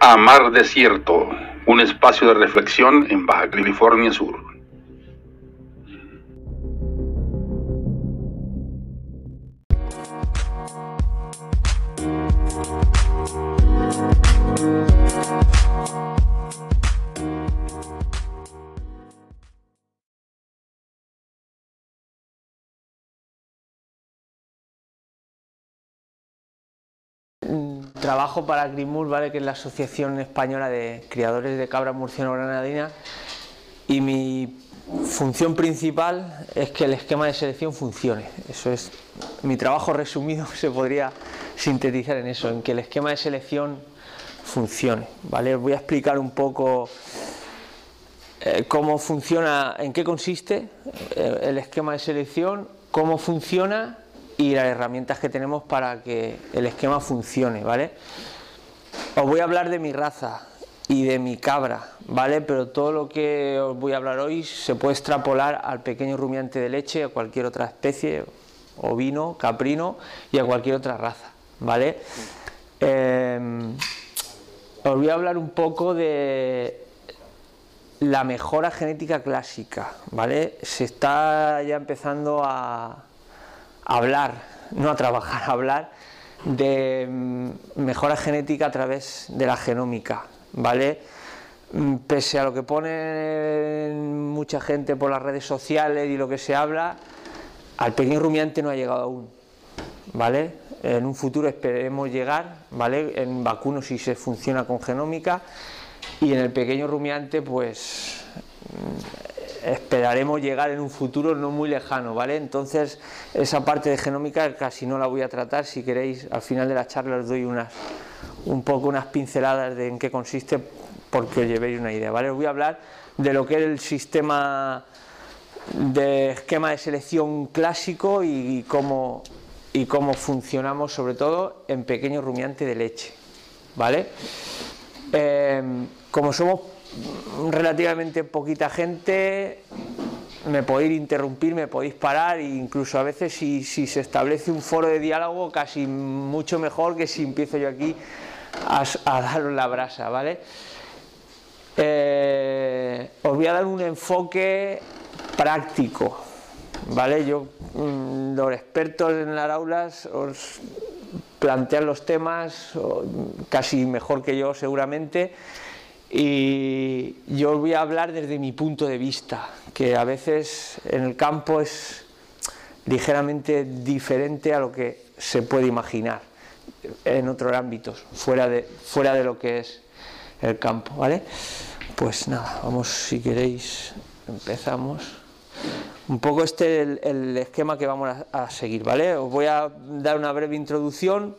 a Mar Desierto, un espacio de reflexión en Baja California Sur. Trabajo para Grimur, ¿vale? que es la Asociación Española de Criadores de Cabra Murciano Granadina, y mi función principal es que el esquema de selección funcione. Eso es mi trabajo resumido, se podría sintetizar en eso, en que el esquema de selección funcione. ¿vale? Os voy a explicar un poco eh, cómo funciona, en qué consiste eh, el esquema de selección, cómo funciona y las herramientas que tenemos para que el esquema funcione, ¿vale? Os voy a hablar de mi raza y de mi cabra, ¿vale? Pero todo lo que os voy a hablar hoy se puede extrapolar al pequeño rumiante de leche, a cualquier otra especie, ovino, caprino y a cualquier otra raza, ¿vale? Em, os voy a hablar un poco de la mejora genética clásica, ¿vale? Se está ya empezando a, hablar, no a trabajar, a hablar de mm, mejora genética a través de la genómica, ¿vale? Mm, pese a lo que pone mucha gente por las redes sociales y lo que se habla, al pequeño rumiante no ha llegado aún, ¿vale? En un futuro esperemos llegar, ¿vale? En vacuno si se funciona con genómica y en el pequeño rumiante pues esperaremos llegar en un futuro no muy lejano, ¿vale? Entonces, esa parte de genómica casi no la voy a tratar, si queréis, al final de la charla os doy unas, un poco unas pinceladas de en qué consiste, porque os llevéis una idea, ¿vale? Os voy a hablar de lo que es el sistema de esquema de selección clásico y, cómo, y cómo funcionamos, sobre todo, en pequeños rumiantes de leche, ¿vale? Eh, como somos relativamente poquita gente, me podéis interrumpir, me podéis parar e incluso a veces si, se establece un foro de diálogo casi mucho mejor que si empiezo yo aquí a, daros la brasa, ¿vale? Eh, os voy a dar un enfoque práctico, ¿vale? Yo, mm, los expertos en las aulas os plantean los temas casi mejor que yo seguramente y yo voy a hablar desde mi punto de vista, que a veces en el campo es ligeramente diferente a lo que se puede imaginar en otros ámbitos, fuera de, fuera de lo que es el campo, ¿vale? Pues nada, vamos si queréis, empezamos. Un poco este es el, esquema que vamos a, seguir, ¿vale? Os voy a dar una breve introducción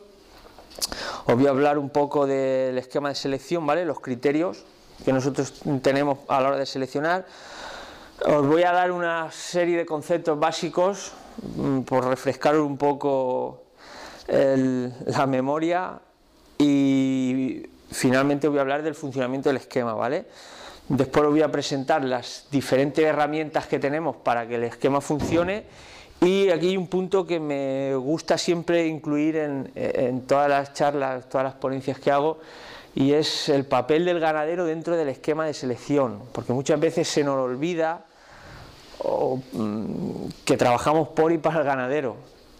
os voy a hablar un poco del esquema de selección, ¿vale? Los criterios que nosotros tenemos a la hora de seleccionar. Os voy a dar una serie de conceptos básicos mm, por refrescar un poco la memoria y finalmente voy a hablar del funcionamiento del esquema, ¿vale? Después os voy a presentar las diferentes herramientas que tenemos para que el esquema funcione y aquí hay un punto que me gusta siempre incluir en, todas las charlas, todas las ponencias que hago, y es el papel del ganadero dentro del esquema de selección, porque muchas veces se nos olvida mm, que trabajamos por y para el ganadero.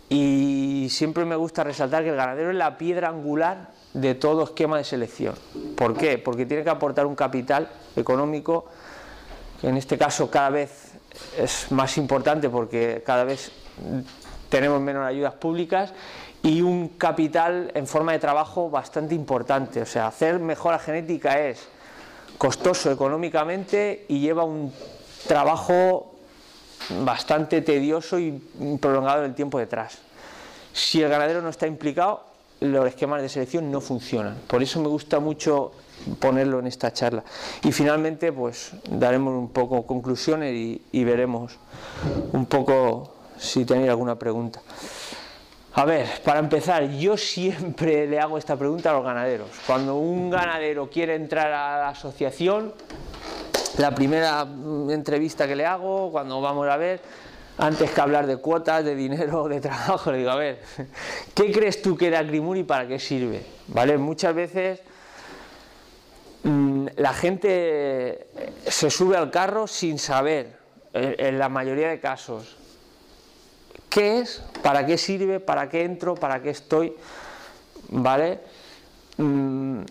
Y siempre me gusta resaltar que el ganadero es la piedra angular de todo esquema de selección. ¿Por qué? Porque tiene que aportar un capital económico, que en este caso cada vez es más importante porque cada vez tenemos menos ayudas públicas y un capital en forma de trabajo bastante importante. O sea, hacer mejora genética es costoso económicamente y lleva un trabajo bastante tedioso y prolongado en el tiempo detrás. Si el ganadero no está implicado, los esquemas de selección no funcionan. Por eso me gusta mucho ponerlo en esta charla. Y finalmente, pues daremos un poco conclusiones y, veremos un poco si tenéis alguna pregunta. A ver, para empezar, yo siempre le hago esta pregunta a los ganaderos. Cuando un ganadero quiere entrar a la asociación, la primera entrevista que le hago, cuando vamos a ver, antes que hablar de cuotas, de dinero, de trabajo, le digo, a ver, ¿qué crees tú que era Grimuri y para qué sirve? ¿Vale? Muchas veces la gente se sube al carro sin saber, en la mayoría de casos, qué es, para qué sirve, para qué entro, para qué estoy, ¿vale? Mm,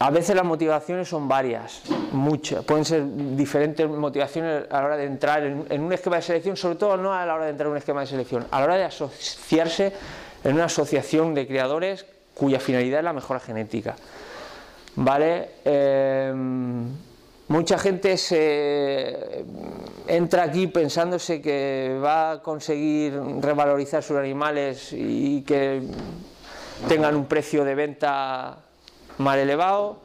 a veces las motivaciones son varias, muchas, pueden ser diferentes motivaciones a la hora de entrar en, un esquema de selección, sobre todo no a la hora de entrar en un esquema de selección, a la hora de asociarse en una asociación de criadores cuya finalidad es la mejora genética. ¿Vale? Em, mucha gente se entra aquí pensándose que va a conseguir revalorizar sus animales y que tengan un precio de venta mal elevado.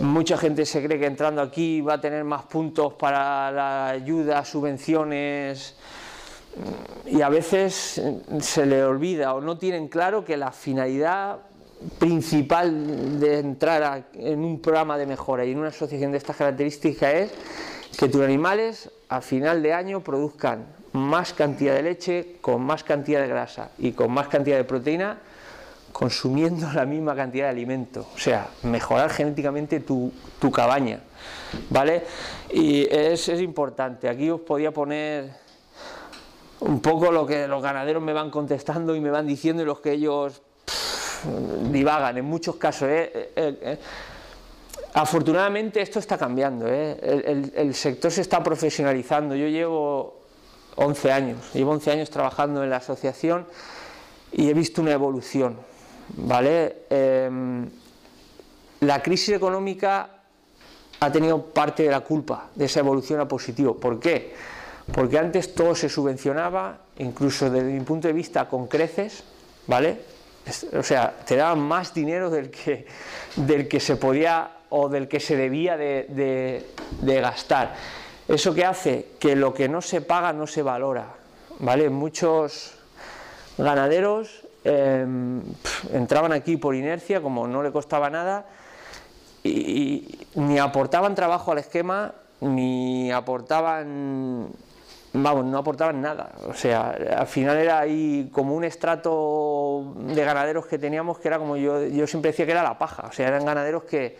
Mucha gente se cree que entrando aquí va a tener más puntos para la ayuda, subvenciones, y a veces se le olvida o no tienen claro que la finalidad principal de entrar en un programa de mejora y en una asociación de estas características es que tus animales a final de año produzcan más cantidad de leche, con más cantidad de grasa y con más cantidad de proteína consumiendo la misma cantidad de alimento, o sea, mejorar genéticamente tu, cabaña, ¿vale? Y es, es, importante, aquí os podía poner un poco lo que los ganaderos me van contestando y me van diciendo y los que ellos divagan en muchos casos. ¿eh? Eh, eh, afortunadamente esto está cambiando, el, el sector se está profesionalizando, yo llevo 11 años, llevo 11 años trabajando en la asociación y he visto una evolución ¿vale? Em, la crisis económica ha tenido parte de la culpa de esa evolución a positivo. ¿Por qué? Porque antes todo se subvencionaba, incluso desde mi punto de vista con creces, ¿vale? O sea, te daban más dinero del que, del que se podía o del que se debía de, de gastar. ¿Eso que hace? Que lo que no se paga no se valora, ¿vale? Muchos ganaderos Em, entraban aquí por inercia, como no le costaba nada, y, ni aportaban trabajo al esquema, ni aportaban, vamos, no aportaban nada. O sea, al final era ahí como un estrato de ganaderos que teníamos que era como yo, yo siempre decía que era la paja. O sea, eran ganaderos que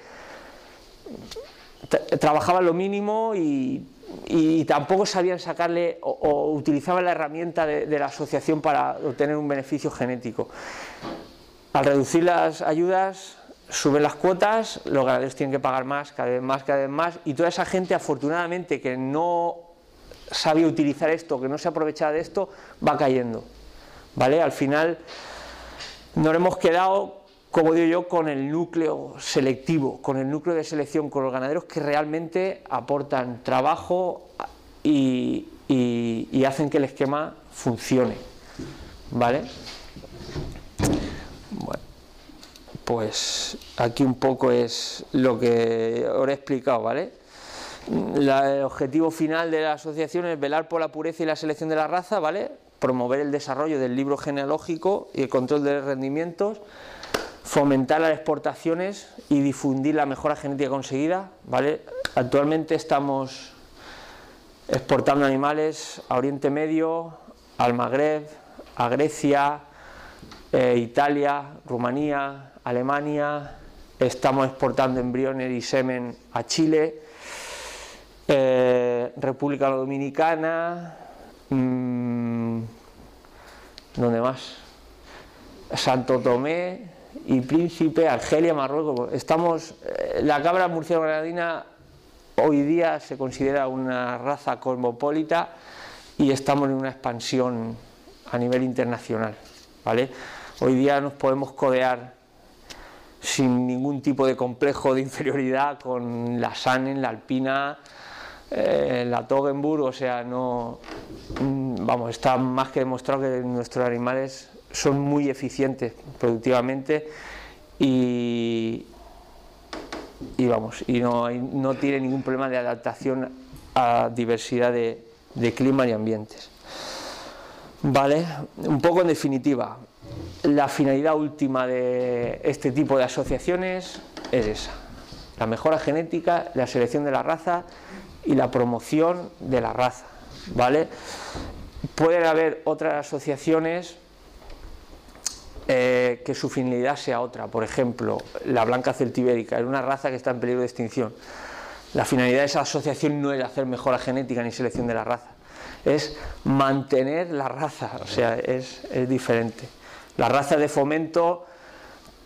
trabajaban lo mínimo y y tampoco sabían sacarle o, utilizaban la herramienta de, la asociación para obtener un beneficio genético. Al reducir las ayudas, suben las cuotas, los ganaderos tienen que pagar más, cada vez más, cada vez más, y toda esa gente, afortunadamente, que no sabía utilizar esto, que no se aprovechaba de esto, va cayendo. ¿Vale? Al final nos hemos quedado como digo yo, con el núcleo selectivo, con el núcleo de selección, con los ganaderos que realmente aportan trabajo y, hacen que el esquema funcione. ¿Vale? Bueno, pues aquí un poco es lo que os he explicado, ¿vale? el objetivo final de la asociación es velar por la pureza y la selección de la raza, ¿vale? Promover el desarrollo del libro genealógico y el control de rendimientos fomentar las exportaciones y difundir la mejora genética conseguida. ¿vale? Actualmente estamos exportando animales a Oriente Medio, al Magreb, a Grecia, eh, Italia, Rumanía, Alemania, estamos exportando embriones y semen a Chile, eh, República Dominicana, mmm, ¿dónde más? Santo Tomé, y Príncipe, Argelia, Marruecos. Estamos, eh, la cabra murciana granadina hoy día se considera una raza cosmopolita y estamos en una expansión a nivel internacional. ¿vale? Hoy día nos podemos codear sin ningún tipo de complejo de inferioridad con la Sanen, la Alpina, eh, la Togenburg, o sea, no, mm, vamos, está más que demostrado que nuestros animales son muy eficientes productivamente y, vamos, y no, no tiene ningún problema de adaptación a diversidad de, de clima y ambientes. Vale, un poco en definitiva, la finalidad última de este tipo de asociaciones es esa, la mejora genética, la selección de la raza y la promoción de la raza, ¿vale? Pueden haber otras asociaciones eh, que su finalidad sea otra. Por ejemplo, la blanca celtibérica es una raza que está en peligro de extinción. La finalidad de esa asociación no es hacer mejora genética ni selección de la raza, es mantener la raza, o sea, es, es diferente. La raza de fomento,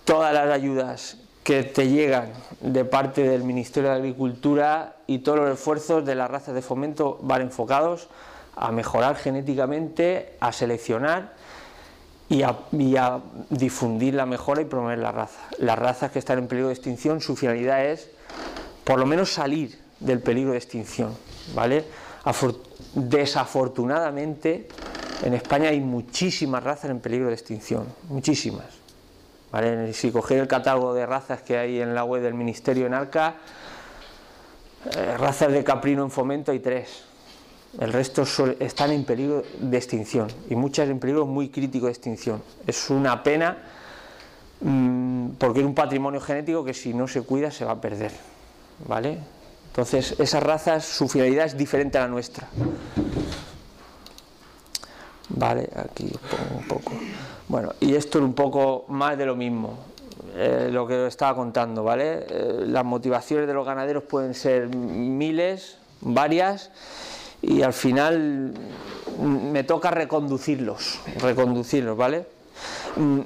todas las ayudas que te llegan de parte del Ministerio de Agricultura y todos los esfuerzos de las razas de fomento van enfocados a mejorar genéticamente, a seleccionar y a, difundir la mejora y promover la raza. Las razas que están en peligro de extinción, su finalidad es por lo menos salir del peligro de extinción. ¿vale? desafortunadamente, en España hay muchísimas razas en peligro de extinción, muchísimas. Si cogéis el catálogo de razas que hay en la web del Ministerio en Arca, eh, razas de caprino en fomento hay tres. El resto están en peligro de extinción y muchas en peligro muy crítico de extinción. Es una pena mm, porque es un patrimonio genético que si no se cuida se va a perder. ¿Vale? Entonces, esas razas, su finalidad es diferente a la nuestra. Vale, aquí pongo un poco. Bueno, y esto es un poco más de lo mismo, eh, lo que estaba contando, ¿vale? Eh, las motivaciones de los ganaderos pueden ser miles, varias, y al final me toca reconducirlos, reconducirlos, ¿vale? Mm,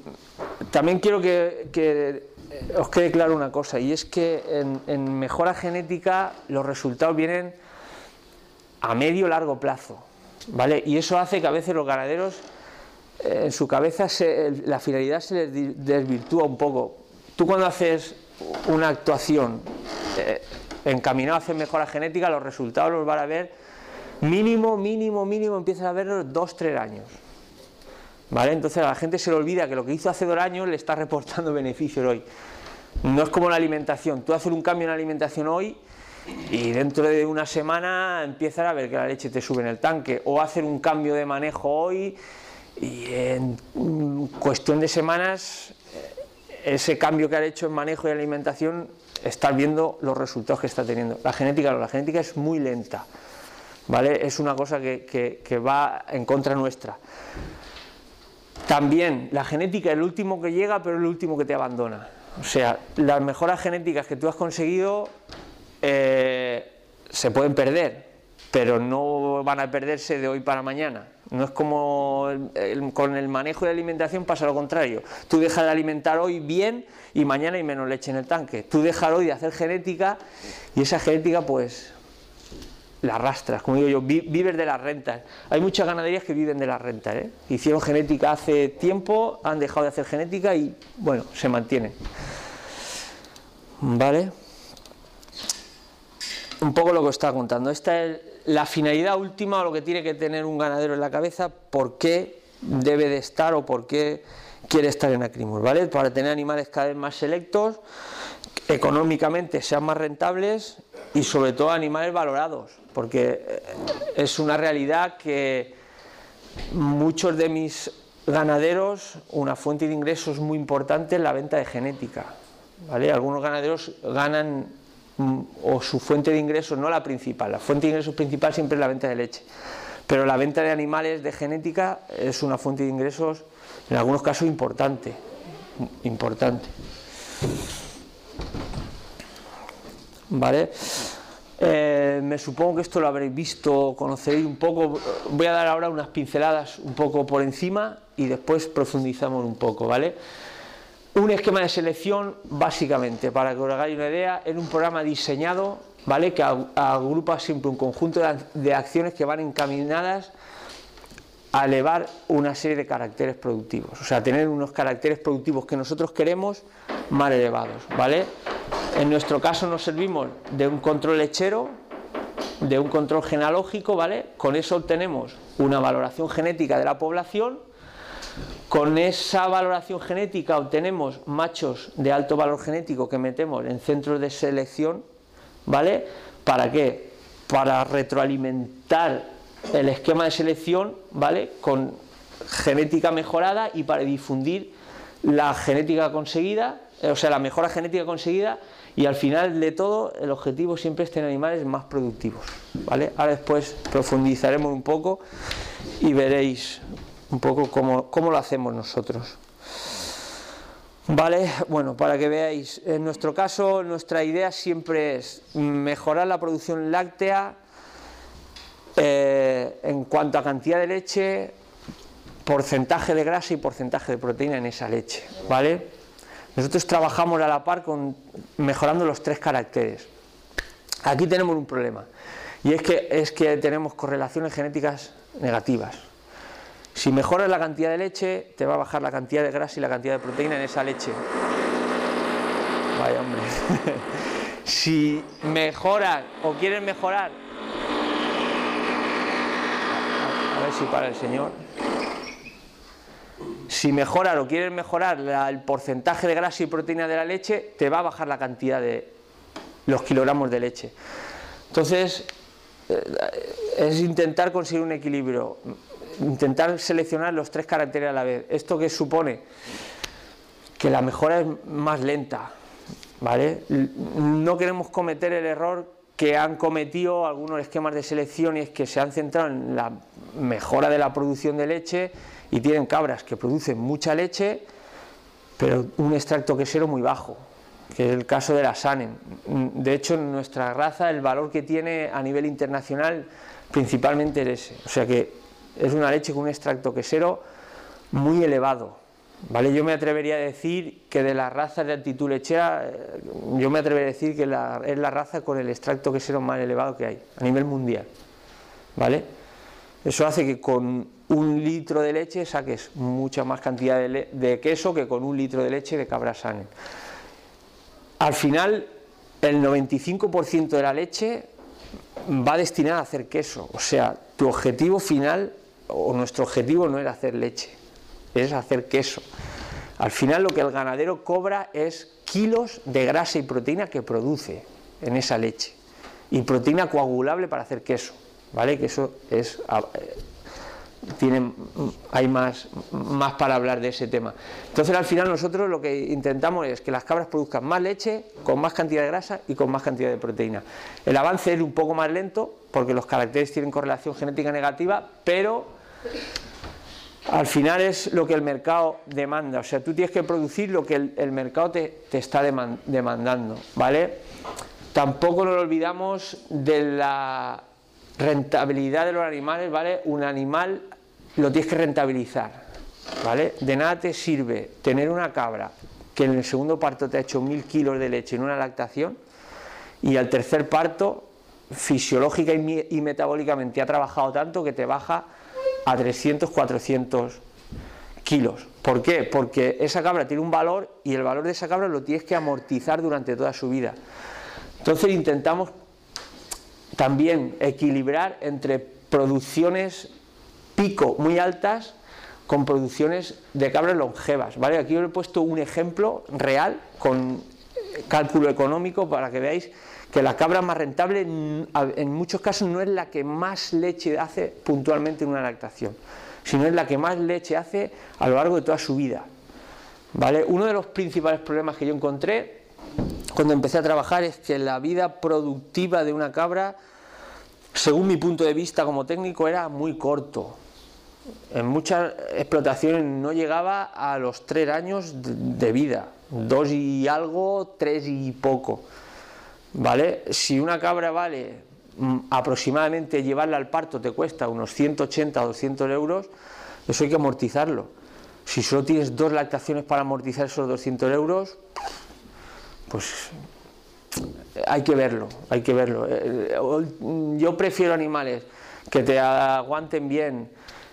también quiero que, os quede claro una cosa, y es que en, en mejora genética los resultados vienen a medio largo plazo, ¿vale? Y eso hace que a veces los ganaderos eh, en su cabeza la finalidad se les desvirtúa un poco. Tú cuando haces una actuación eh, encaminada a hacer mejora genética, los resultados los van a ver mínimo, mínimo, mínimo, empiezan a verlos dos, tres años. ¿Vale? Entonces a la gente se le olvida que lo que hizo hace dos años le está reportando beneficios hoy. No es como la alimentación. Tú haces un cambio en la alimentación hoy y dentro de una semana empiezas a ver que la leche te sube en el tanque. O hacer un cambio de manejo hoy y en cuestión de semanas eh, ese cambio que ha hecho en manejo y alimentación está viendo los resultados que está teniendo. La genética la genética es muy lenta, ¿vale? Es una cosa que, va en contra nuestra. También la genética es el último que llega, pero el último que te abandona. O sea, las mejoras genéticas que tú has conseguido eh, se pueden perder, pero no van a perderse de hoy para mañana. No es como con el manejo de alimentación pasa lo contrario. Tú dejas de alimentar hoy bien y mañana hay menos leche en el tanque. Tú dejas hoy de hacer genética y esa genética pues la arrastras. Como digo yo, vives de las rentas. Hay muchas ganaderías que viven de las rentas. ¿eh? Hicieron genética hace tiempo, han dejado de hacer genética y bueno, se mantienen. ¿Vale? Un poco lo que os estaba contando. Esta es la finalidad última o lo que tiene que tener un ganadero en la cabeza, por qué debe de estar o por qué quiere estar en Acrimus, ¿vale? Para tener animales cada vez más selectos, económicamente sean más rentables y sobre todo animales valorados, porque eh, es una realidad que muchos de mis ganaderos, una fuente de ingresos muy importante es la venta de genética, ¿vale? Algunos ganaderos ganan o su fuente de ingresos, no la principal, la fuente de ingresos principal siempre es la venta de leche, pero la venta de animales de genética es una fuente de ingresos en algunos casos importante, importante. ¿Vale? Eh, me supongo que esto lo habréis visto, conoceréis un poco. Voy a dar ahora unas pinceladas un poco por encima y después profundizamos un poco, ¿vale? Un esquema de selección, básicamente, para que os hagáis una idea, es un programa diseñado, ¿vale? Que agrupa siempre un conjunto de acciones que van encaminadas a elevar una serie de caracteres productivos, o sea, tener unos caracteres productivos que nosotros queremos más elevados, ¿vale? En nuestro caso nos servimos de un control lechero, de un control genealógico, ¿vale? Con eso obtenemos una valoración genética de la población con esa valoración genética obtenemos machos de alto valor genético que metemos en centros de selección, ¿vale? ¿Para qué? Para retroalimentar el esquema de selección, ¿vale? Con genética mejorada y para difundir la genética conseguida, o sea, la mejora genética conseguida y al final de todo el objetivo siempre es tener animales más productivos, ¿vale? Ahora después profundizaremos un poco y veréis un poco cómo, cómo lo hacemos nosotros. Vale, bueno, para que veáis, en nuestro caso nuestra idea siempre es mejorar la producción láctea eh, en cuanto a cantidad de leche, porcentaje de grasa y porcentaje de proteína en esa leche, ¿vale? Nosotros trabajamos a la par con mejorando los tres caracteres. Aquí tenemos un problema y es que, es que tenemos correlaciones genéticas negativas. Si mejoras la cantidad de leche, te va a bajar la cantidad de grasa y la cantidad de proteína en esa leche. Vaya hombre. si mejoras o quieres mejorar, si para el señor. Si mejoras o quieres mejorar el porcentaje de grasa y proteína de la leche, te va a bajar la cantidad de los kilogramos de leche. Entonces, eh, es intentar conseguir un equilibrio intentar seleccionar los tres caracteres a la vez. ¿Esto que supone? Que la mejora es más lenta, ¿vale? No queremos cometer el error que han cometido algunos esquemas de selección y es que se han centrado en la mejora de la producción de leche y tienen cabras que producen mucha leche, pero un extracto quesero muy bajo, que es el caso de la Sanen. De hecho, en nuestra raza el valor que tiene a nivel internacional principalmente es ese. O sea que es una leche con un extracto quesero muy elevado. ¿Vale? Yo me atrevería a decir que de las razas de altitud lechera, eh, yo me atrevería a decir que es la raza con el extracto quesero más elevado que hay a nivel mundial. ¿vale? Eso hace que con un litro de leche saques mucha más cantidad de, queso que con un litro de leche de cabra sana. Al final, el 95% de la leche va destinada a hacer queso. O sea, tu objetivo final o nuestro objetivo no es hacer leche, es hacer queso. Al final lo que el ganadero cobra es kilos de grasa y proteína que produce en esa leche y proteína coagulable para hacer queso, ¿vale? Que eso es ah, eh, tiene, hay más, más para hablar de ese tema. Entonces al final nosotros lo que intentamos es que las cabras produzcan más leche, con más cantidad de grasa y con más cantidad de proteína. El avance es un poco más lento porque los caracteres tienen correlación genética negativa, pero al final es lo que el mercado demanda, o sea, tú tienes que producir lo que el, mercado te, está demandando, ¿vale? Tampoco nos olvidamos de la rentabilidad de los animales, ¿vale? Un animal lo tienes que rentabilizar, ¿vale? De nada te sirve tener una cabra que en el segundo parto te ha hecho mil kilos de leche en una lactación y al tercer parto fisiológica y metabólicamente ha trabajado tanto que te baja a 300, 400 kilos. ¿Por qué? Porque esa cabra tiene un valor y el valor de esa cabra lo tienes que amortizar durante toda su vida. Entonces intentamos también equilibrar entre producciones pico muy altas con producciones de cabras longevas. ¿vale? Aquí os he puesto un ejemplo real con cálculo económico para que veáis que la cabra más rentable en muchos casos no es la que más leche hace puntualmente en una lactación, sino es la que más leche hace a lo largo de toda su vida. ¿Vale? Uno de los principales problemas que yo encontré cuando empecé a trabajar es que la vida productiva de una cabra, según mi punto de vista como técnico, era muy corto. En muchas explotaciones no llegaba a los tres años de vida, dos y algo, tres y poco. ¿Vale? Si una cabra vale mm, aproximadamente llevarla al parto te cuesta unos 180 o 200 euros, eso hay que amortizarlo. Si solo tienes dos lactaciones para amortizar esos 200 euros, pues hay que verlo, hay que verlo. Eh, eh, yo prefiero animales que te aguanten bien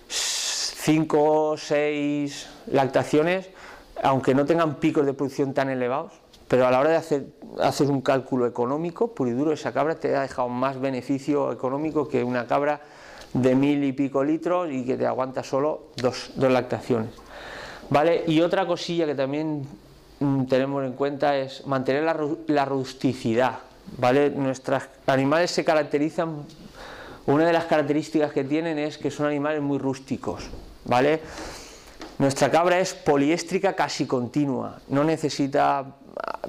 5 o 6 lactaciones, aunque no tengan picos de producción tan elevados, pero a la hora de hacer, hacer un cálculo económico, puro y duro, esa cabra te ha dejado más beneficio económico que una cabra de mil y pico litros y que te aguanta solo dos, lactaciones. ¿Vale? Y otra cosilla que también mm, tenemos en cuenta es mantener la, la rusticidad. ¿Vale? Nuestros animales se caracterizan, una de las características que tienen es que son animales muy rústicos. ¿Vale? Nuestra cabra es poliéstrica casi continua, no necesita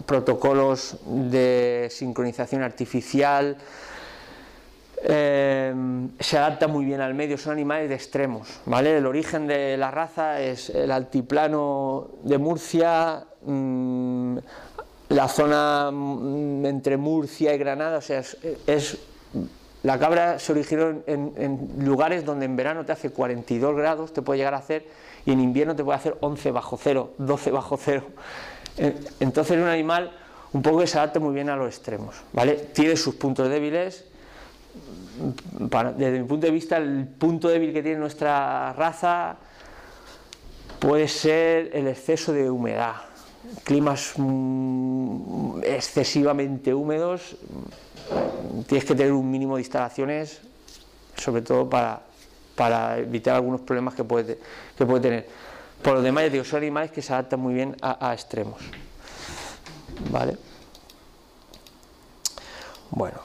protocolos de sincronización artificial, eh, se adapta muy bien al medio, son animales de extremos, ¿vale? El origen de la raza es el altiplano de Murcia, mm, la zona mm, entre Murcia y Granada, o sea, es, la cabra se originó en, lugares donde en verano te hace 42 grados, te puede llegar a hacer, y en invierno te puede hacer 11 bajo cero, 12 bajo cero. Entonces es un animal un poco que se adapta muy bien a los extremos, ¿vale? Tiene sus puntos débiles, desde mi punto de vista, el punto débil que tiene nuestra raza puede ser el exceso de humedad. Climas mm, excesivamente húmedos, tienes que tener un mínimo de instalaciones, sobre todo para, evitar algunos problemas que puede, que puede tener. Por lo demás, digo, son animales que se adaptan muy bien a, a extremos. ¿Vale? Bueno.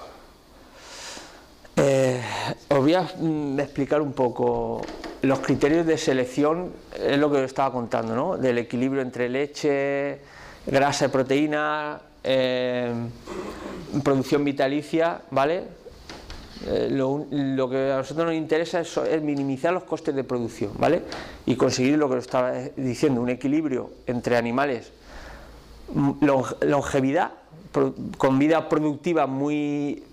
Eh, os voy a mm, explicar un poco los criterios de selección, es lo que os estaba contando, ¿no? Del equilibrio entre leche, grasa y proteína, eh, producción vitalicia, ¿vale? Eh, lo, que a nosotros nos interesa es, minimizar los costes de producción, ¿vale? Y conseguir lo que os estaba diciendo, un equilibrio entre animales, mm, longevidad, con vida productiva muy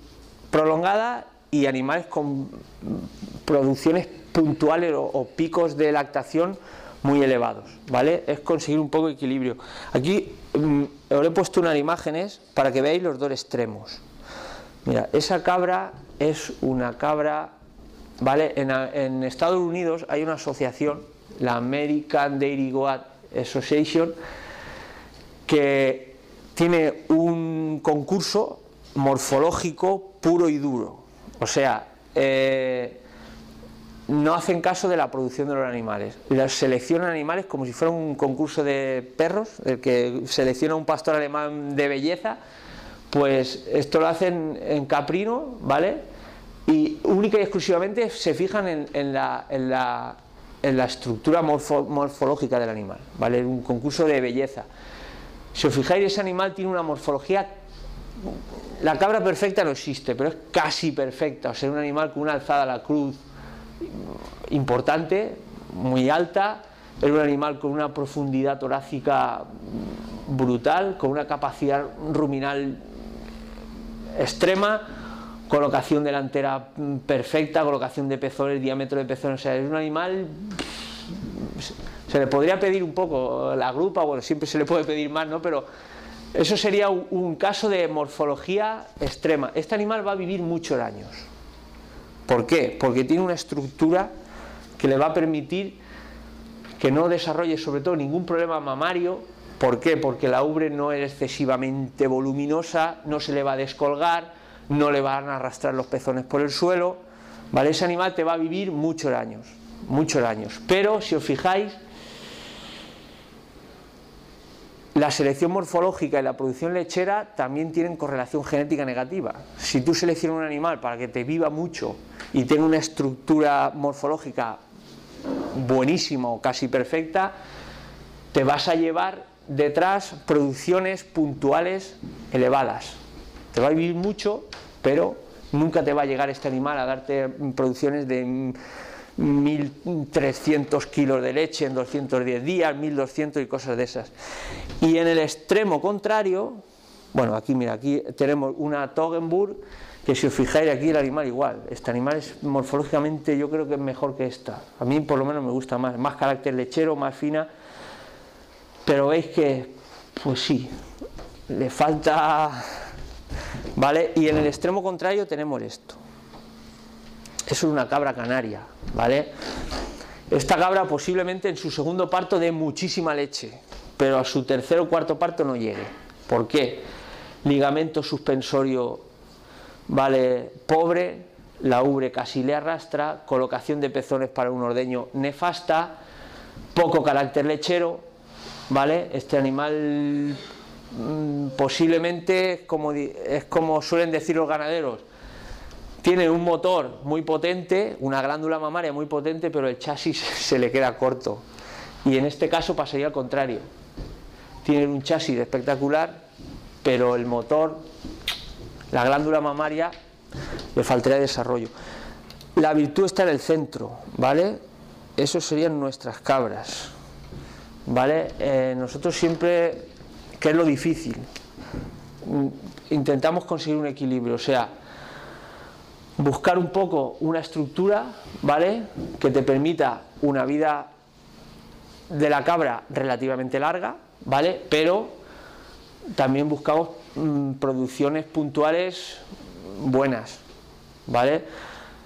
prolongada y animales con producciones puntuales o, picos de lactación muy elevados, ¿vale? Es conseguir un poco de equilibrio. Aquí mm, os he puesto unas imágenes para que veáis los dos extremos. Mira, esa cabra es una cabra, ¿vale? En, Estados Unidos hay una asociación, la American Dairy Goat Association, que tiene un concurso morfológico puro y duro, o sea, eh, no hacen caso de la producción de los animales. Seleccionan animales como si fuera un concurso de perros, el que selecciona un pastor alemán de belleza, pues esto lo hacen en caprino, ¿vale? Y única y exclusivamente se fijan en, la, estructura morfológica del animal, ¿vale? Un concurso de belleza. Si os fijáis, ese animal tiene una morfología la cabra perfecta no existe, pero es casi perfecta, o sea, un animal con una alzada a la cruz importante, muy alta, es un animal con una profundidad torácica brutal, con una capacidad ruminal extrema, colocación delantera perfecta, colocación de pezones, diámetro de pezones, o sea, es un animal se le podría pedir un poco la grupa, bueno, siempre se le puede pedir más, ¿no? Pero eso sería un, caso de morfología extrema. Este animal va a vivir muchos años. ¿Por qué? Porque tiene una estructura que le va a permitir que no desarrolle sobre todo ningún problema mamario. ¿Por qué? Porque la ubre no es excesivamente voluminosa, no se le va a descolgar, no le van a arrastrar los pezones por el suelo. ¿Vale? Ese animal te va a vivir muchos años, muchos años. Pero si os fijáis, La selección morfológica y la producción lechera también tienen correlación genética negativa. Si tú seleccionas un animal para que te viva mucho y tenga una estructura morfológica buenísima o casi perfecta, te vas a llevar detrás producciones puntuales elevadas. Te va a vivir mucho, pero nunca te va a llegar este animal a darte producciones de 1.300 kilos de leche en 210 días, 1.200 y cosas de esas. Y en el extremo contrario, bueno, aquí mira, aquí tenemos una Toggenburg, que si os fijáis aquí el animal igual, este animal es morfológicamente yo creo que es mejor que esta, a mí por lo menos me gusta más, más carácter lechero, más fina, pero veis que, pues sí, le falta, ¿vale? Y en el extremo contrario tenemos esto, es una cabra canaria, ¿vale? Esta cabra posiblemente en su segundo parto dé muchísima leche, pero a su tercer o cuarto parto no llegue. ¿Por qué? Ligamento suspensorio, ¿vale? Pobre, la ubre casi le arrastra, colocación de pezones para un ordeño nefasta, poco carácter lechero, ¿vale? Este animal posiblemente, como, es como suelen decir los ganaderos, tiene un motor muy potente, una glándula mamaria muy potente, pero el chasis se le queda corto. Y en este caso pasaría al contrario. Tiene un chasis espectacular, pero el motor, la glándula mamaria, le faltaría desarrollo. La virtud está en el centro, ¿vale? Eso serían nuestras cabras, ¿vale? Eh, nosotros siempre ¿Qué es lo difícil? Mm, intentamos conseguir un equilibrio, o sea, buscar un poco una estructura, ¿vale? Que te permita una vida de la cabra relativamente larga, ¿vale? Pero también buscamos mm, producciones puntuales buenas, ¿vale?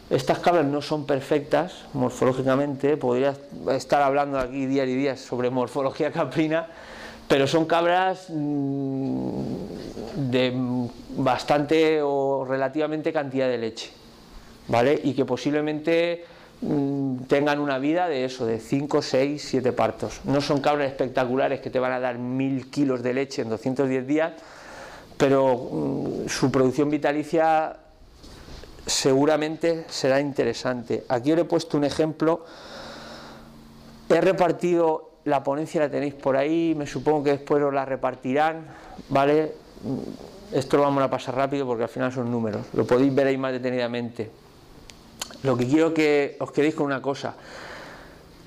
Estas cabras no son perfectas morfológicamente, podría estar hablando aquí día y día sobre morfología caprina, pero son cabras mm, de bastante o relativamente cantidad de leche, ¿vale? Y que posiblemente mm, tengan una vida de eso, de 5, 6, 7 partos. No son cabras espectaculares que te van a dar mil kilos de leche en 210 días, pero mm, su producción vitalicia seguramente será interesante. Aquí os he puesto un ejemplo. He repartido la ponencia, la tenéis por ahí, me supongo que después os la repartirán, ¿vale? Esto lo vamos a pasar rápido porque al final son números, lo podéis ver ahí más detenidamente. Lo que quiero que os quedéis con una cosa.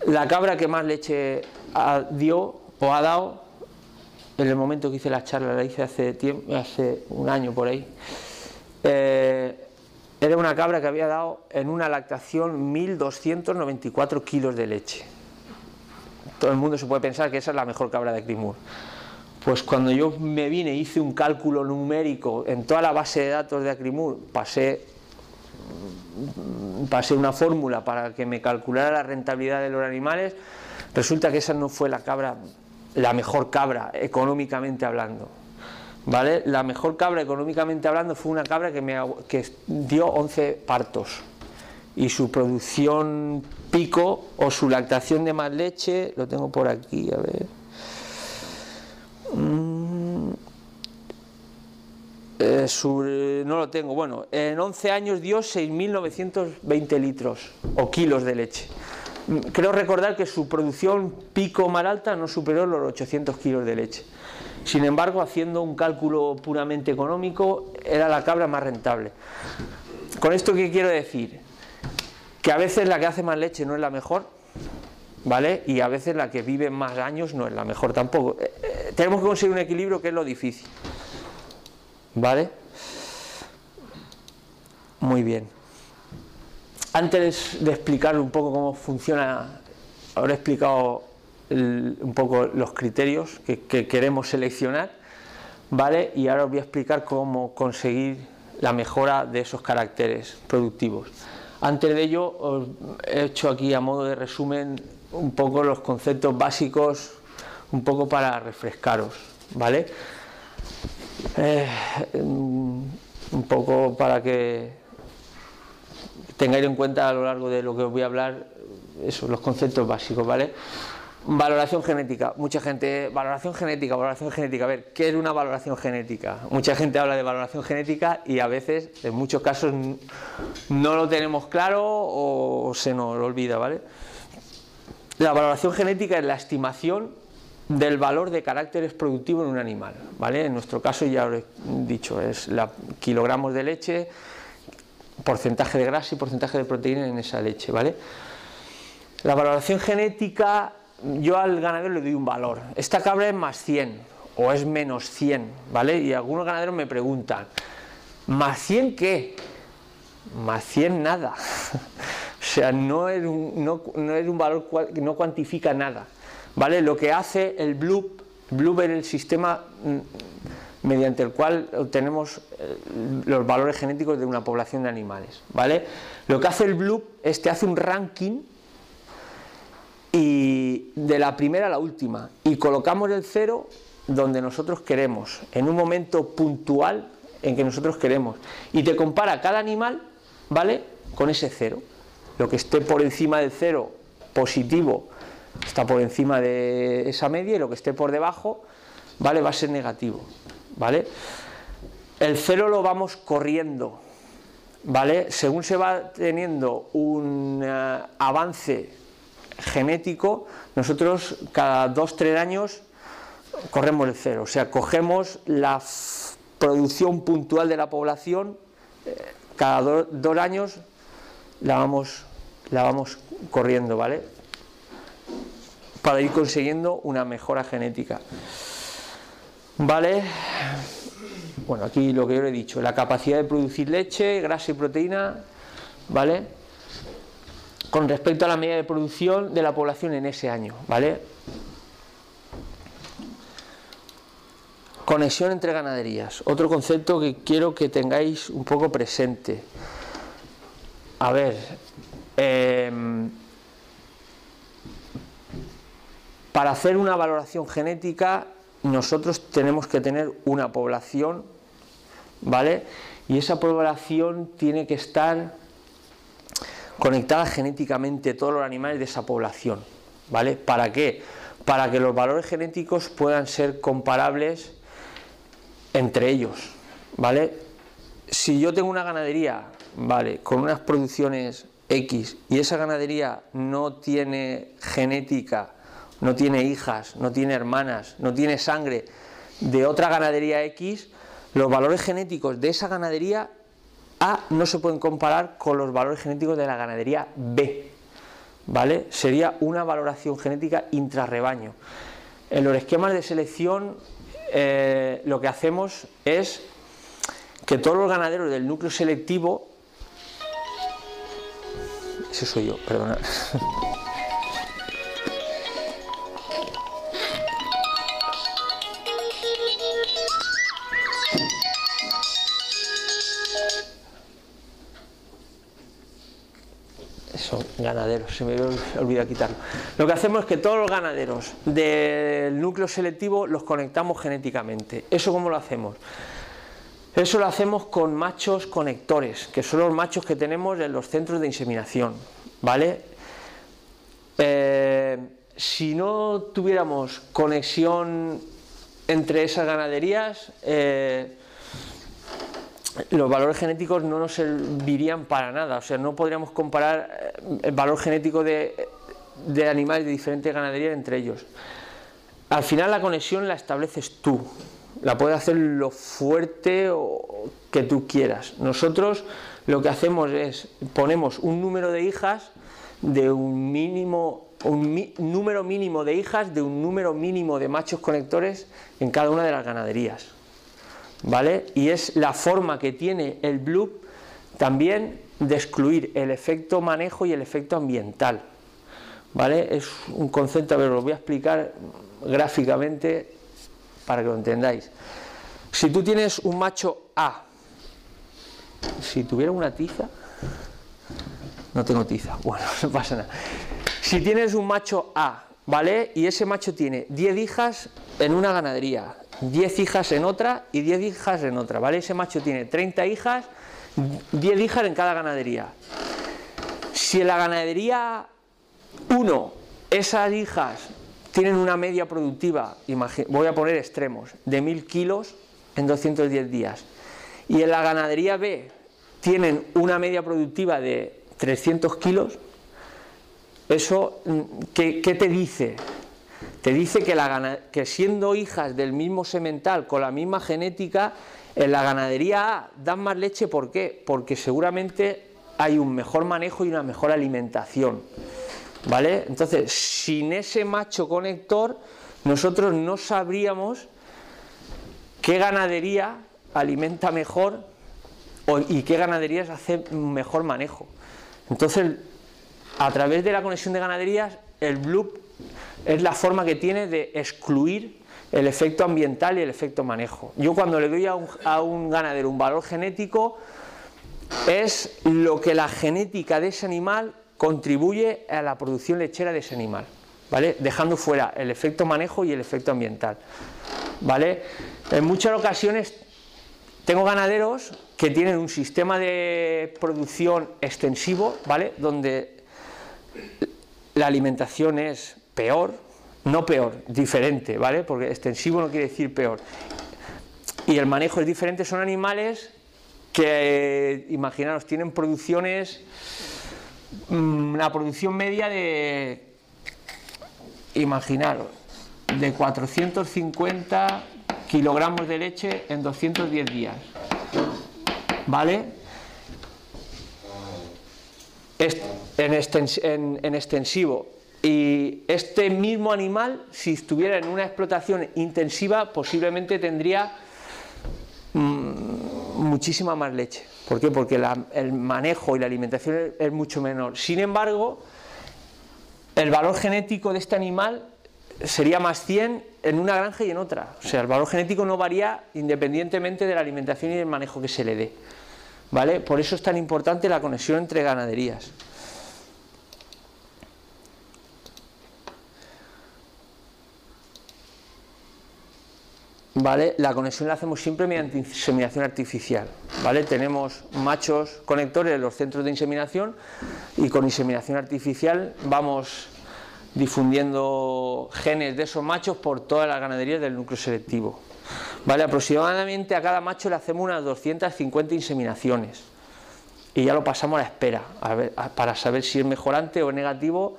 La cabra que más leche dio o ha dado, en el momento que hice la charla, la hice hace, tiempo, hace un año por ahí, eh, era una cabra que había dado en una lactación 1.294 kilos de leche todo el mundo se puede pensar que esa es la mejor cabra de Crimur. Pues cuando yo me vine, hice un cálculo numérico en toda la base de datos de Acrimur, pasé, pasé una fórmula para que me calculara la rentabilidad de los animales, resulta que esa no fue la cabra, la mejor cabra económicamente hablando. ¿Vale? La mejor cabra económicamente hablando fue una cabra que, me, que dio 11 partos y su producción pico o su lactación de más leche, lo tengo por aquí, a ver. Mm, eh, no lo tengo, bueno, en 11 años dio 6.920 litros o kilos de leche. Mm, creo recordar que su producción pico más alta no superó los 800 kilos de leche. Sin embargo, haciendo un cálculo puramente económico, era la cabra más rentable. ¿Con esto qué quiero decir? A veces la que hace más leche no es la mejor, ¿vale? Y a veces la que vive más años no es la mejor tampoco. Eh, eh, tenemos que conseguir un equilibrio que es lo difícil, ¿vale? Muy bien. Antes de explicarle un poco cómo funciona, ahora he explicado un poco los criterios que, que queremos seleccionar, ¿vale? Y ahora os voy a explicar cómo conseguir la mejora de esos caracteres productivos. Antes de ello, os he hecho aquí a modo de resumen un poco los conceptos básicos, un poco para refrescaros, ¿vale? Eh, un poco para que tengáis en cuenta a lo largo de lo que os voy a hablar, eso, los conceptos básicos, ¿vale? Valoración genética. Mucha gente, valoración genética, valoración genética. A ver, ¿qué es una valoración genética? Mucha gente habla de valoración genética y a veces, en muchos casos, no lo tenemos claro o se nos olvida, ¿vale? La valoración genética es la estimación del valor de caracteres productivos en un animal, ¿vale? En nuestro caso ya lo he dicho, es la, kilogramos de leche, porcentaje de grasa y porcentaje de proteína en esa leche, ¿vale? La valoración genética yo al ganadero le doy un valor. Esta cabra es más 100 o es menos 100, ¿vale? Y algunos ganaderos me preguntan, ¿más 100 qué? Más 100 nada. o sea, no es, un, no, es un valor que no cuantifica nada, ¿vale? Lo que hace el Bloop, Bloop es el sistema mm, mediante el cual obtenemos eh, los valores genéticos de una población de animales, ¿vale? Lo que hace el Bloop es que hace un ranking y de la primera a la última y colocamos el cero donde nosotros queremos, en un momento puntual en que nosotros queremos y te compara cada animal, ¿vale? Con ese cero. Lo que esté por encima del cero positivo está por encima de esa media y lo que esté por debajo, ¿vale? Va a ser negativo, ¿vale? El cero lo vamos corriendo, ¿vale? Según se va teniendo un eh, avance genético, nosotros cada dos, tres años corremos el cero, o sea, cogemos la producción puntual de la población, eh, cada dos años la vamos, la vamos corriendo, ¿vale? Para ir consiguiendo una mejora genética. ¿Vale? Bueno, aquí lo que yo le he dicho, la capacidad de producir leche, grasa y proteína, ¿vale? Con respecto a la medida de producción de la población en ese año, ¿vale? Conexión entre ganaderías, otro concepto que quiero que tengáis un poco presente. A ver, em, para hacer una valoración genética nosotros tenemos que tener una población ¿vale? Y esa población tiene que estar conectada genéticamente todos los animales de esa población, ¿vale? ¿Para qué? Para que los valores genéticos puedan ser comparables entre ellos, ¿vale? Si yo tengo una ganadería, ¿vale? Con unas producciones X y esa ganadería no tiene genética, no tiene hijas, no tiene hermanas, no tiene sangre de otra ganadería X, los valores genéticos de esa ganadería A no se pueden comparar con los valores genéticos de la ganadería B. ¿Vale? Sería una valoración genética intrarrebaño. En los esquemas de selección eh, lo que hacemos es que todos los ganaderos del núcleo selectivo, ese soy yo, perdonad. ganaderos, se me olvida quitarlo. Lo que hacemos es que todos los ganaderos del núcleo selectivo los conectamos genéticamente. ¿Eso cómo lo hacemos? Eso lo hacemos con machos conectores, que son los machos que tenemos en los centros de inseminación, ¿vale? Eh, si no tuviéramos conexión entre esas ganaderías, eh, los valores genéticos no nos servirían para nada, o sea, no podríamos comparar eh, el valor genético de, animales de diferentes ganaderías entre ellos. Al final la conexión la estableces tú, la puedes hacer lo fuerte que tú quieras. Nosotros lo que hacemos es ponemos un número de hijas de un mínimo un número mínimo de hijas de un número mínimo de machos conectores en cada una de las ganaderías. ¿Vale? Y es la forma que tiene el Bloop también de excluir el efecto manejo y el efecto ambiental, ¿vale? Es un concepto, a ver, lo voy a explicar gráficamente para que lo entendáis. Si tú tienes un macho A, si tuviera una tiza, no tengo tiza, bueno, no pasa nada. Si tienes un macho A, ¿vale? Y ese macho tiene 10 hijas en una ganadería, 10 hijas en otra y 10 hijas en otra, ¿vale? Ese macho tiene 30 hijas, 10 hijas en cada ganadería. Si en la ganadería 1 esas hijas tienen una media productiva, voy a poner extremos, de 1000 kilos en 210 días, y en la ganadería B tienen una media productiva de 300 kilos, ¿eso mm, qué, qué te dice? Te dice que, que siendo hijas del mismo semental, con la misma genética, en la ganadería A dan más leche, ¿por qué? Porque seguramente hay un mejor manejo y una mejor alimentación. ¿Vale? Entonces, sin ese macho conector, nosotros no sabríamos qué ganadería alimenta mejor y qué ganaderías hace mejor manejo. Entonces, a través de la conexión de ganaderías, el Bloop es la forma que tiene de excluir el efecto ambiental y el efecto manejo. Yo cuando le doy a un, ganadero un valor genético, es lo que la genética de ese animal contribuye a la producción lechera de ese animal, ¿vale? Dejando fuera el efecto manejo y el efecto ambiental, ¿vale? En muchas ocasiones tengo ganaderos que tienen un sistema de producción extensivo, ¿vale? Donde la alimentación es peor, no peor, diferente, ¿vale? Porque extensivo no quiere decir peor. Y el manejo es diferente, son animales que, imaginaros, tienen producciones, mm, una producción media de, imaginaros, de 450 kilogramos de leche en 210 días, ¿vale? En, en extensivo Y este mismo animal, si estuviera en una explotación intensiva, posiblemente tendría mm, muchísima más leche. ¿Por qué? Porque el manejo y la alimentación es mucho menor. Sin embargo, el valor genético de este animal sería más 100 en una granja y en otra. O sea, el valor genético no varía independientemente de la alimentación y del manejo que se le dé. ¿Vale? Por eso es tan importante la conexión entre ganaderías. La conexión la hacemos siempre mediante inseminación artificial. Tenemos machos conectores en los centros de inseminación y con inseminación artificial vamos difundiendo genes de esos machos por todas las ganaderías del núcleo selectivo. Aproximadamente a cada macho le hacemos unas 250 inseminaciones y ya lo pasamos a la espera para saber si es mejorante o negativo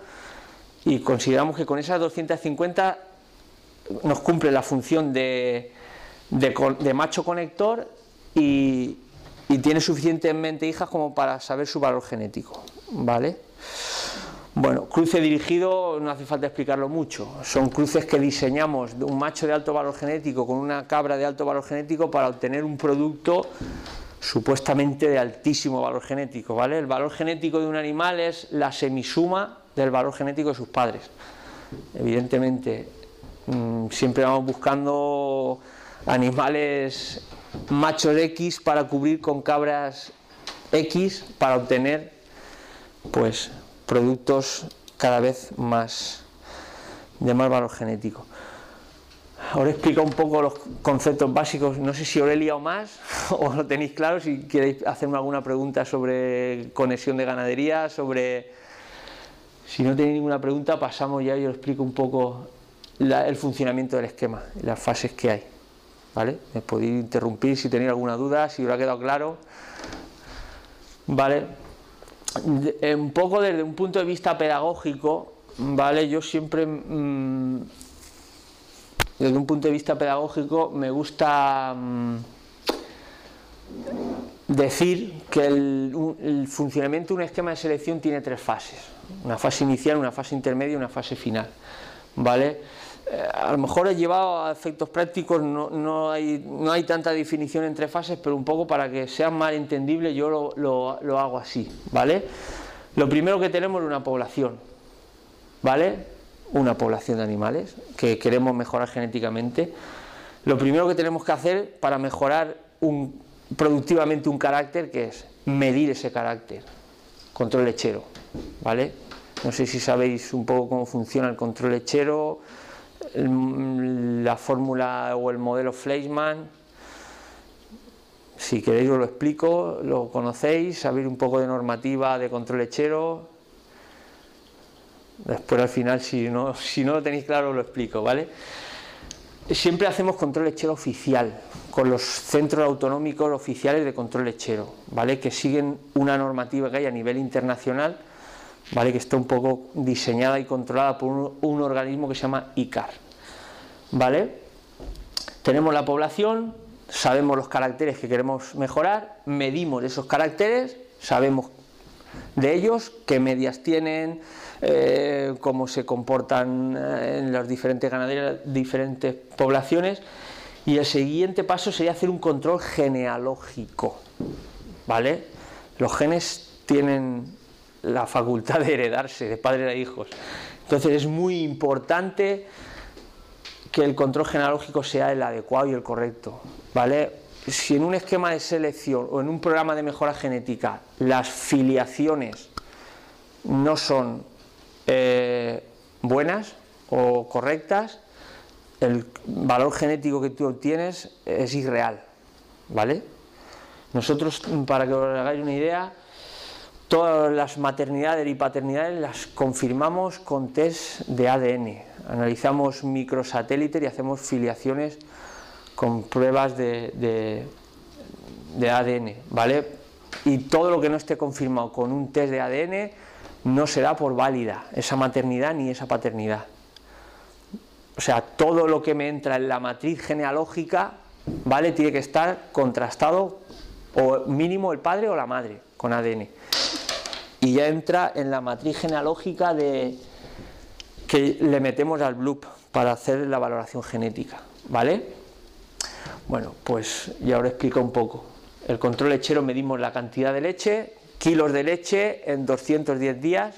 y consideramos que con esas 250 nos cumple la función de, macho conector y, tiene suficientemente hijas como para saber su valor genético. ¿Vale? Bueno, cruce dirigido no hace falta explicarlo mucho. Son cruces que diseñamos de un macho de alto valor genético con una cabra de alto valor genético para obtener un producto supuestamente de altísimo valor genético, ¿vale? El valor genético de un animal es la semisuma del valor genético de sus padres. Evidentemente, siempre vamos buscando animales machos X para cubrir con cabras X para obtener pues productos cada vez más de más valor genético. Ahora explico un poco los conceptos básicos, no sé si os he liado más o lo tenéis claro, si queréis hacerme alguna pregunta sobre conexión de ganadería, sobre... Si no tenéis ninguna pregunta, pasamos ya y os explico un poco el funcionamiento del esquema, las fases que hay. ¿Vale? Me podéis interrumpir si tenéis alguna duda, si os ha quedado claro. ¿Vale? un poco desde un punto de vista pedagógico, ¿vale? Yo siempre, mm, desde un punto de vista pedagógico, me gusta mm, decir que el, el, funcionamiento de un esquema de selección tiene tres fases. Una fase inicial, una fase intermedia y una fase final, ¿vale? Eh, a lo mejor he llevado a efectos prácticos, no, hay, no hay tanta definición entre fases, pero un poco para que sea más entendible yo lo, hago así, ¿vale? Lo primero que tenemos es una población, ¿vale? Una población de animales que queremos mejorar genéticamente. Lo primero que tenemos que hacer para mejorar un, productivamente un carácter, que es medir ese carácter, control lechero, ¿vale? No sé si sabéis un poco cómo funciona el control lechero, la fórmula o el modelo Fleischmann. Si queréis os lo explico, lo conocéis, sabéis un poco de normativa de control lechero. Después al final, si no, si no lo tenéis claro, lo explico, ¿vale? Siempre hacemos control lechero oficial, con los centros autonómicos oficiales de control lechero, ¿vale? Que siguen una normativa que hay a nivel internacional ¿vale? que está un poco diseñada y controlada por un, organismo que se llama ICAR. ¿vale? Tenemos la población, sabemos los caracteres que queremos mejorar, medimos esos caracteres, sabemos de ellos, qué medias tienen, eh, cómo se comportan eh, en las diferentes ganaderías, diferentes poblaciones, y el siguiente paso sería hacer un control genealógico. ¿Vale? Los genes tienen la facultad de heredarse de padres a hijos. Entonces es muy importante que el control genealógico sea el adecuado y el correcto, ¿vale? Si en un esquema de selección o en un programa de mejora genética las filiaciones no son eh, buenas o correctas, el valor genético que tú obtienes es irreal, ¿vale? Nosotros, para que os hagáis una idea, Todas las maternidades y paternidades las confirmamos con test de ADN. Analizamos microsatélites y hacemos filiaciones con pruebas de, ADN, ¿vale? Y todo lo que no esté confirmado con un test de ADN no será por válida esa maternidad ni esa paternidad. O sea, todo lo que me entra en la matriz genealógica, ¿vale? Tiene que estar contrastado o mínimo el padre o la madre con ADN y ya entra en la matriz genealógica de, que le metemos al bloop para hacer la valoración genética, ¿vale? Bueno, pues ya ahora explico un poco. El control lechero medimos la cantidad de leche, kilos de leche en 210 días,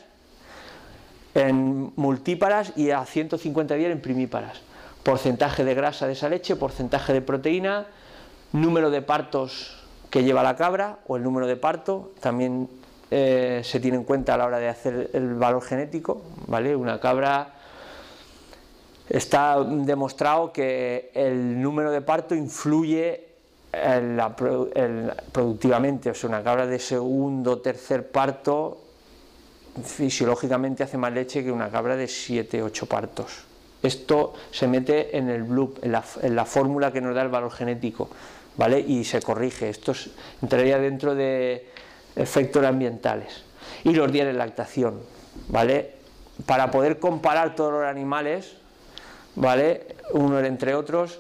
en multíparas y a 150 días en primíparas. Porcentaje de grasa de esa leche, porcentaje de proteína, número de partos que lleva la cabra o el número de parto, también eh, se tiene en cuenta a la hora de hacer el valor genético, ¿vale? Una cabra está demostrado que el número de parto influye productivamente, o sea, una cabra de segundo tercer parto fisiológicamente hace más leche que una cabra de 7, 8 partos. Esto se mete en el bloop, en la, fórmula que nos da el valor genético, ¿vale? Y se corrige. Esto entraría dentro de efectos ambientales. Y los días de lactación, ¿vale? Para poder comparar todos los animales, ¿vale? Uno entre otros,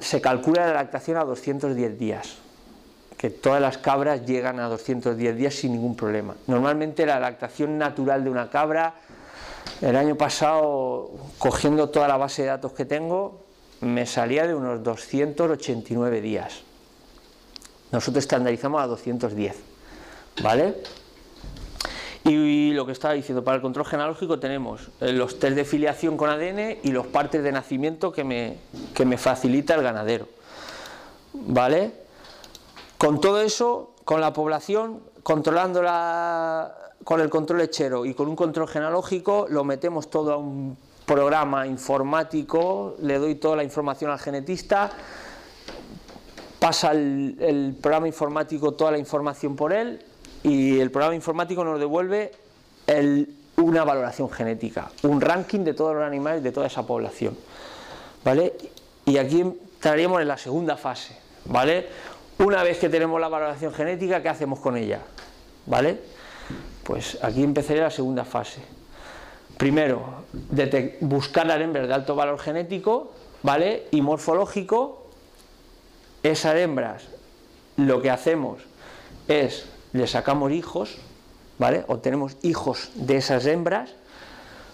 se calcula la lactación a 210 días que todas las cabras llegan a 210 días sin ningún problema. Normalmente la lactación natural de una cabra, el año pasado, cogiendo toda la base de datos que tengo, me salía de unos 289 días. Nosotros estandarizamos a 210, ¿vale? Y lo que estaba diciendo, para el control genealógico tenemos eh, los test de filiación con ADN y los partes de nacimiento que me, que me facilita el ganadero. ¿Vale? Con todo eso, con la población, controlándola con el control lechero y con un control genealógico, lo metemos todo a un programa informático, le doy toda la información al genetista, pasa el, programa informático toda la información por él y el programa informático nos devuelve una valoración genética, un ranking de todos los animales de toda esa población. ¿Vale? Y aquí entraríamos en la segunda fase, ¿vale? Una vez que tenemos la valoración genética, ¿qué hacemos con ella? ¿Vale? Pues aquí empezaría la segunda fase. Primero, buscar las hembras de alto valor genético, ¿vale? Y morfológico. Esas hembras, lo que hacemos es, le sacamos hijos, ¿vale? Obtenemos hijos de esas hembras,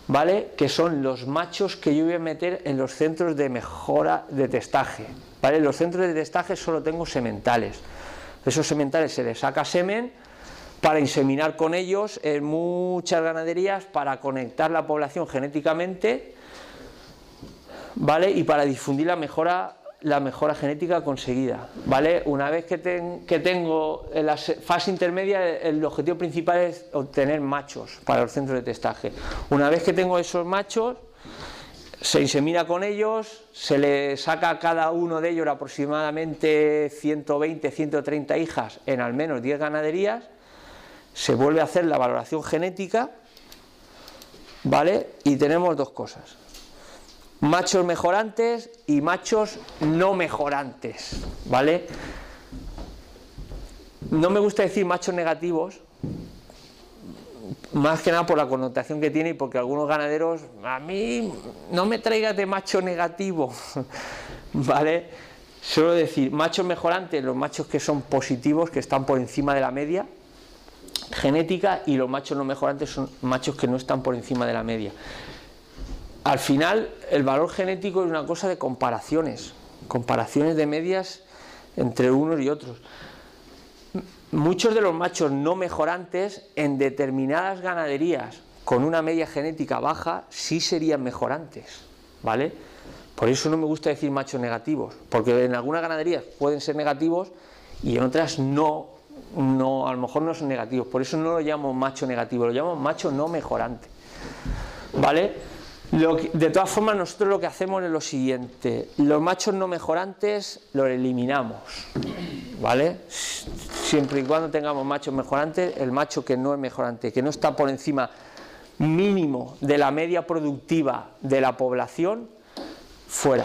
¿vale? Que son los machos que yo voy a meter en los centros de mejora de testaje, en los centros de testaje solo tengo sementales. esos sementales se les saca semen para inseminar con ellos en muchas ganaderías para conectar la población genéticamente ¿vale? y para difundir la mejora, la mejora genética conseguida. ¿vale? Una vez que, que tengo en la fase intermedia, el objetivo principal es obtener machos para los centros de testaje. Una vez que tengo esos machos, se insemina con ellos, se le saca a cada uno de ellos aproximadamente 120, 130 hijas en al menos 10 ganaderías, se vuelve a hacer la valoración genética, ¿vale? Y tenemos dos cosas, machos mejorantes y machos no mejorantes, ¿vale? No me gusta decir machos negativos, más que nada por la connotación que tiene y porque algunos ganaderos, a mí no me traigas de macho negativo, ¿vale? Suelo decir, machos mejorantes, los machos que son positivos, que están por encima de la media genética, y los machos no mejorantes son machos que no están por encima de la media. Al final, el valor genético es una cosa de comparaciones, comparaciones de medias entre unos y otros muchos de los machos no mejorantes en determinadas ganaderías con una media genética baja sí serían mejorantes, ¿vale? Por eso no me gusta decir machos negativos, porque en algunas ganaderías pueden ser negativos y en otras no, no, a lo mejor no son negativos. Por eso no lo llamo macho negativo, lo llamo macho no mejorante, ¿vale? De todas formas, nosotros lo que hacemos es lo siguiente: los machos no mejorantes los eliminamos, ¿vale? Siempre y cuando tengamos machos mejorantes, el macho que no es mejorante, que no está por encima mínimo de la media productiva de la población, fuera.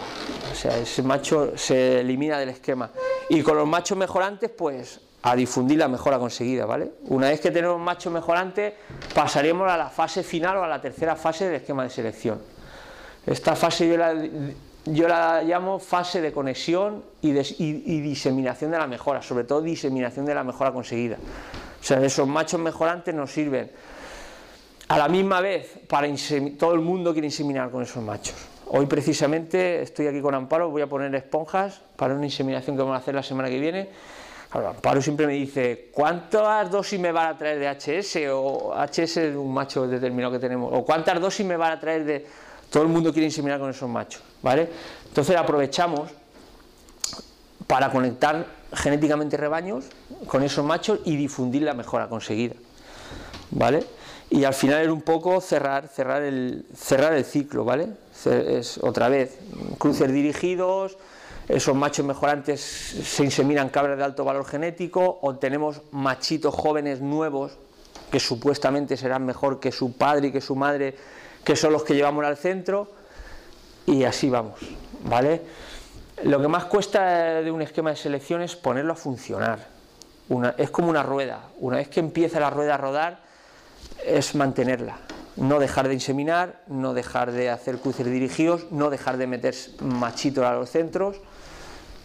O sea, ese macho se elimina del esquema. Y con los machos mejorantes, pues a difundir la mejora conseguida, ¿vale? Una vez que tenemos machos mejorantes, pasaremos a la fase final o a la tercera fase del esquema de selección. Esta fase yo la, llamo fase de conexión y, y, diseminación de la mejora, sobre todo diseminación de la mejora conseguida. O sea, esos machos mejorantes nos sirven a la misma vez, para todo el mundo quiere inseminar con esos machos. Hoy precisamente estoy aquí con Amparo, voy a poner esponjas para una inseminación que vamos a hacer la semana que viene. Amparo siempre me dice, ¿cuántas dosis me van a traer de HS? O HS es un macho determinado que tenemos. O ¿cuántas dosis me van a traer de... Todo el mundo quiere inseminar con esos machos, ¿vale? Entonces aprovechamos para conectar genéticamente rebaños con esos machos y difundir la mejora conseguida, ¿vale? y al final era un poco cerrar, cerrar, el, cerrar el ciclo, ¿vale? Es otra vez, cruces dirigidos, esos machos mejorantes se inseminan cabras de alto valor genético, o tenemos machitos jóvenes nuevos que supuestamente serán mejor que su padre y que su madre, que son los que llevamos al centro, y así vamos, ¿vale? Lo que más cuesta de un esquema de selección es ponerlo a funcionar. Es como una rueda. Una vez que empieza la rueda a rodar, es mantenerla, no dejar de inseminar, no dejar de hacer cruces dirigidos, no dejar de meter machitos a los centros,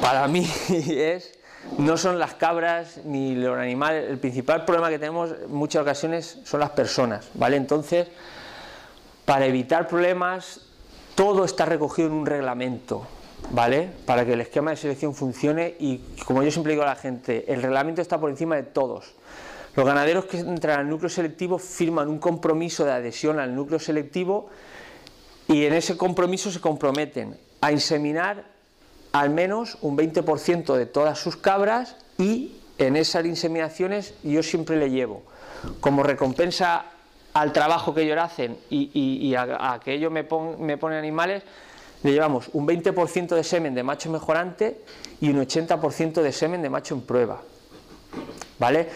para mí es no son las cabras ni los animales, el principal problema que tenemos en muchas ocasiones son las personas, ¿vale? Entonces, para evitar problemas, todo está recogido en un reglamento, ¿vale? Para que el esquema de selección funcione y como yo siempre digo a la gente, el reglamento está por encima de todos. Los ganaderos que entran al núcleo selectivo firman un compromiso de adhesión al núcleo selectivo y en ese compromiso se comprometen a inseminar al menos un 20% de todas sus cabras y en esas inseminaciones yo siempre le llevo como recompensa al trabajo que ellos hacen y, a, que ellos me, me ponen animales, le llevamos un 20% de semen de macho mejorante y un 80% de semen de macho en prueba. ¿Vale?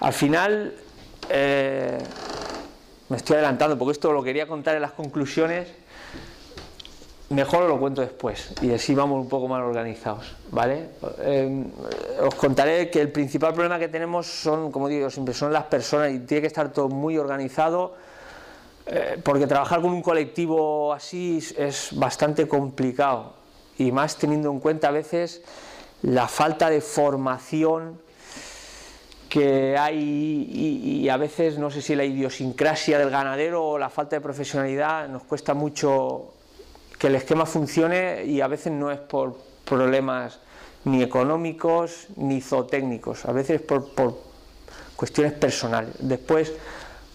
Al final, eh, me estoy adelantando porque esto lo quería contar en las conclusiones, mejor lo cuento después y así vamos un poco más organizados, ¿vale? Eh, os contaré que el principal problema que tenemos son, como digo siempre, son las personas y tiene que estar todo muy organizado eh, porque trabajar con un colectivo así es bastante complicado y más teniendo en cuenta a veces la falta de formación que hay y, a veces no sé si la idiosincrasia del ganadero o la falta de profesionalidad nos cuesta mucho que el esquema funcione y a veces no es por problemas ni económicos ni zootécnicos, a veces por, por cuestiones personales. Después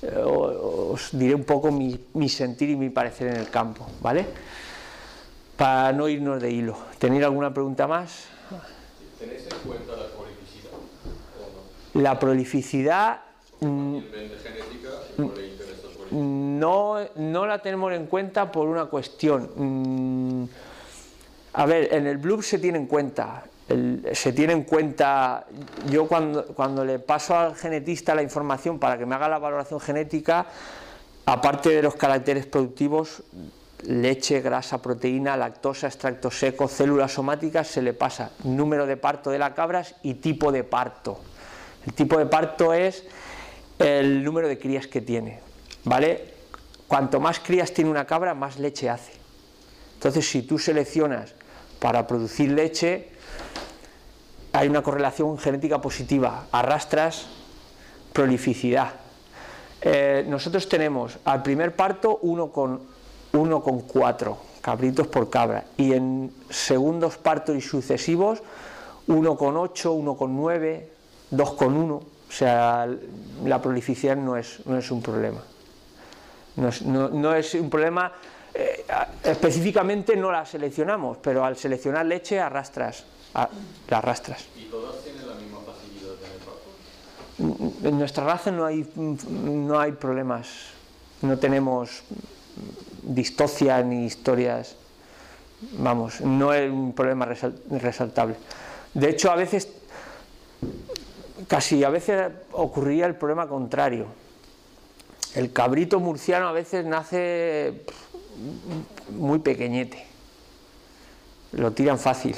eh, os diré un poco mi, mi, sentir y mi parecer en el campo, ¿vale? Para no irnos de hilo. ¿Tenéis alguna pregunta más? ¿Tenéis en cuenta la la prolificidad no, no la tenemos en cuenta por una cuestión. Mm, a ver, en el Bloom se tiene en cuenta, se tiene en cuenta, yo cuando, cuando le paso al genetista la información para que me haga la valoración genética, aparte de los caracteres productivos, leche, grasa, proteína, lactosa, extracto seco, células somáticas, se le pasa número de parto de la cabras y tipo de parto. El tipo de parto es el número de crías que tiene, ¿vale? Cuanto más crías tiene una cabra, más leche hace. Entonces, si tú seleccionas para producir leche, hay una correlación genética positiva, arrastras prolificidad. Eh, nosotros tenemos al primer parto 1,4 cabritos por cabra y en segundos partos y sucesivos 1,8, 1,9, 2,1, o sea, la prolificidad no es, no es un problema. No es, no, es un problema, eh, específicamente no la seleccionamos, pero al seleccionar leche arrastras, la arrastras. ¿Y todas tienen la misma facilidad en el parto? En nuestra raza no hay, no hay problemas, no tenemos distocia ni historias, vamos, no es un problema resaltable. De hecho, a veces casi a veces ocurría el problema contrario. El cabrito murciano a veces nace muy pequeñete, lo tiran fácil.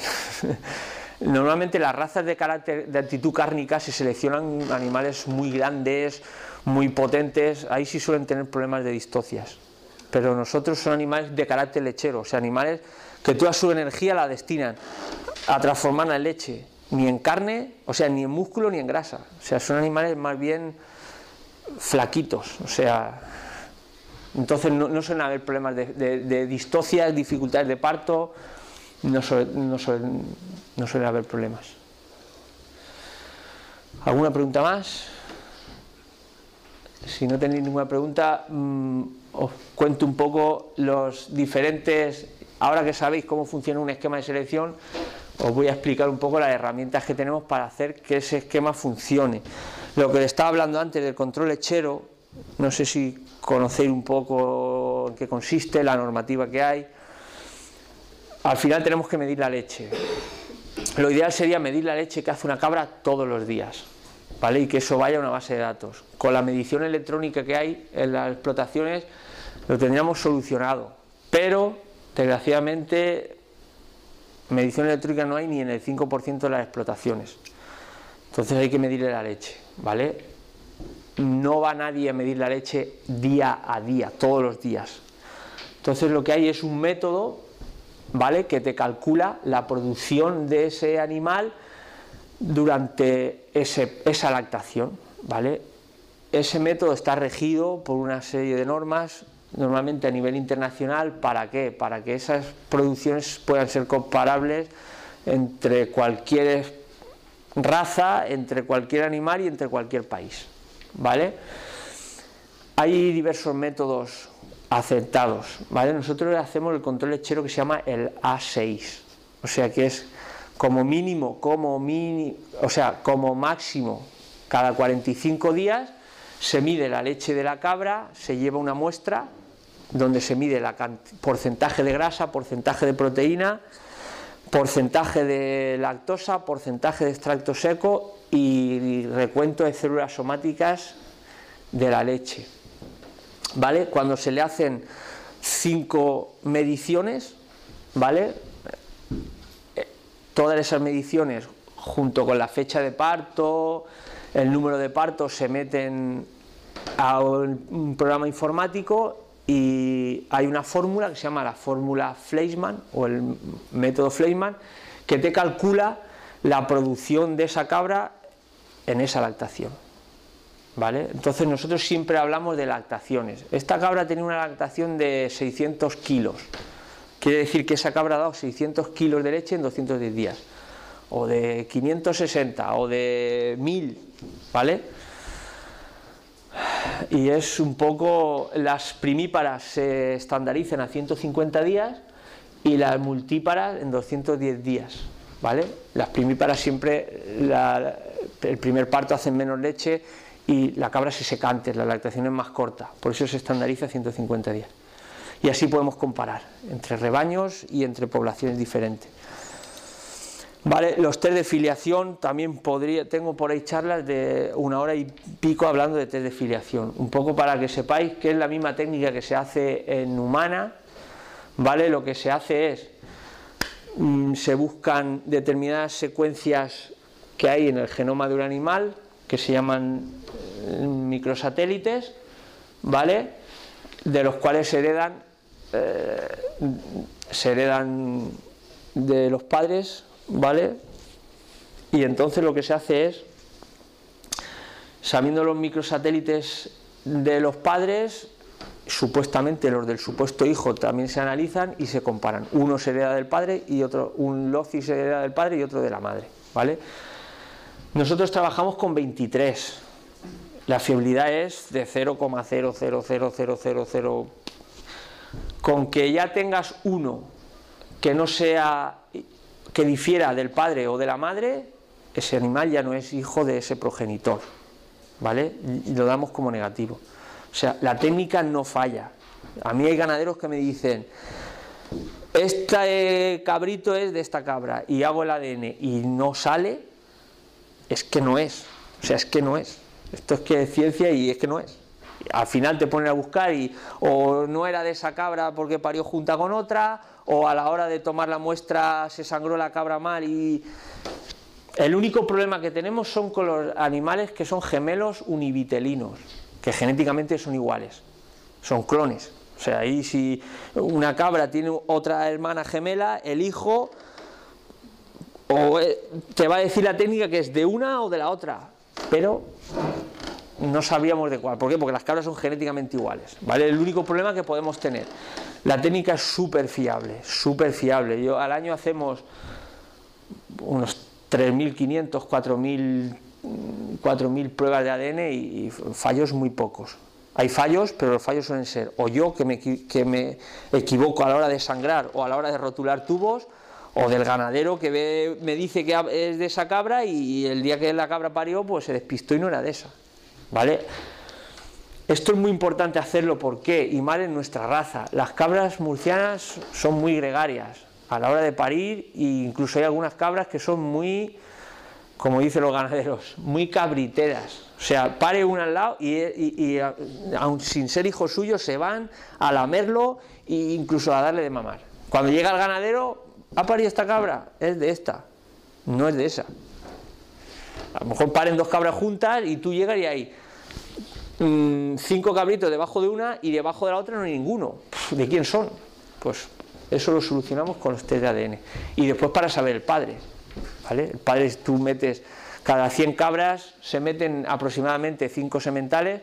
Normalmente las razas de carácter de actitud cárnica se seleccionan animales muy grandes, muy potentes, ahí sí suelen tener problemas de distocias. Pero nosotros son animales de carácter lechero, o sea, animales que toda su energía la destinan a transformarla en leche, ni en carne, o sea, ni en músculo ni en grasa. O sea, son animales más bien flaquitos, o sea, entonces no, suelen haber problemas de, de, distocias, dificultades de parto, no, no, suelen, haber problemas. ¿Alguna pregunta más? Si no tenéis ninguna pregunta, mm, os cuento un poco los diferentes, ahora que sabéis cómo funciona un esquema de selección, os voy a explicar un poco las herramientas que tenemos para hacer que ese esquema funcione. Lo que le estaba hablando antes del control lechero, no sé si conocéis un poco en qué consiste, la normativa que hay. Al final tenemos que medir la leche. Lo ideal sería medir la leche que hace una cabra todos los días, ¿vale? Y que eso vaya a una base de datos. Con la medición electrónica que hay en las explotaciones lo tendríamos solucionado, pero desgraciadamente medición electrónica no hay ni en el 5% de las explotaciones. Entonces hay que medirle la leche, ¿vale? No va nadie a medir la leche día a día, todos los días. Entonces lo que hay es un método, ¿vale? Que te calcula la producción de ese animal durante esa lactación, ¿vale? Ese método está regido por una serie de normas, normalmente a nivel internacional, ¿para qué? Para que esas producciones puedan ser comparables entre cualquier raza entre cualquier animal y entre cualquier país. ¿Vale? Hay diversos métodos aceptados. ¿vale? Nosotros hacemos el control lechero que se llama el A6. O sea que es como mínimo, como mini, o sea, como máximo, cada 45 días se mide la leche de la cabra, se lleva una muestra donde se mide el porcentaje de grasa, porcentaje de proteína, porcentaje de lactosa, porcentaje de extracto seco y recuento de células somáticas de la leche. ¿Vale? Cuando se le hacen cinco mediciones, ¿vale? Todas esas mediciones, junto con la fecha de parto, el número de partos, se meten a un programa informático y hay una fórmula que se llama la fórmula Fleischmann o el método Fleischmann que te calcula la producción de esa cabra en esa lactación. ¿Vale? Entonces nosotros siempre hablamos de lactaciones. Esta cabra tenía una lactación de 600 kilos. Quiere decir que esa cabra ha dado 600 kilos de leche en 210 días. O de 560 o de 1000. ¿Vale? Y es un poco, las primíparas se estandarizan a 150 días y las multíparas en 210 días, ¿vale? Las primíparas siempre, el primer parto hacen menos leche y la cabra se seca antes, la lactación es más corta, por eso se estandariza a 150 días. Y así podemos comparar entre rebaños y entre poblaciones diferentes. Vale, los test de filiación también podría, tengo por ahí charlas de una hora y pico hablando de test de filiación, un poco para que sepáis que es la misma técnica que se hace en humana, vale, lo que se hace es mm, se buscan determinadas secuencias que hay en el genoma de un animal que se llaman eh, microsatélites, vale, de los cuales se heredan eh, se heredan de los padres ¿vale? Y entonces lo que se hace es, sabiendo los microsatélites de los padres, supuestamente los del supuesto hijo también se analizan y se comparan. Uno se hereda del padre y otro, un loci se hereda del padre y otro de la madre, ¿vale? Nosotros trabajamos con 23. La fiabilidad es de 0,00000. Con que ya tengas uno que no sea que difiera del padre o de la madre, ese animal ya no es hijo de ese progenitor, ¿vale? Y lo damos como negativo. O sea, la técnica no falla. A mí hay ganaderos que me dicen, este cabrito es de esta cabra y hago el ADN y no sale, es que no es. O sea, es que no es. Esto es que es ciencia y es que no es. Al final te ponen a buscar y o no era de esa cabra porque parió junta con otra, o a la hora de tomar la muestra se sangró la cabra mal y el único problema que tenemos son con los animales que son gemelos univitelinos, que genéticamente son iguales, son clones. O sea, ahí si una cabra tiene otra hermana gemela, el hijo o eh, te va a decir la técnica que es de una o de la otra, pero no sabíamos de cuál. ¿Por qué? Porque las cabras son genéticamente iguales. ¿vale? El único problema que podemos tener. La técnica es súper fiable, súper fiable. Yo al año hacemos unos 3.500, 4.000 4.000 pruebas de ADN y, fallos muy pocos. Hay fallos, pero los fallos suelen ser o yo que me, que me equivoco a la hora de sangrar o a la hora de rotular tubos, o del ganadero que ve, me dice que es de esa cabra y el día que la cabra parió, pues se despistó y no era de esa. ¿Vale? Esto es muy importante hacerlo, ¿por qué? Y mal en nuestra raza. Las cabras murcianas son muy gregarias a la hora de parir e incluso hay algunas cabras que son muy, como dicen los ganaderos, muy cabriteras. O sea, pare una al lado y, aun sin ser hijos suyos se van a lamerlo e incluso a darle de mamar. Cuando llega el ganadero, ¿ha parido esta cabra? Es de esta, no es de esa. A lo mejor paren dos cabras juntas y tú llegas y hay mm, cinco cabritos debajo de una y debajo de la otra no hay ninguno. ¿De quién son? Pues eso lo solucionamos con los test de ADN. Y después para saber el padre. El padre, tú metes, cada 100 cabras se meten aproximadamente 5 sementales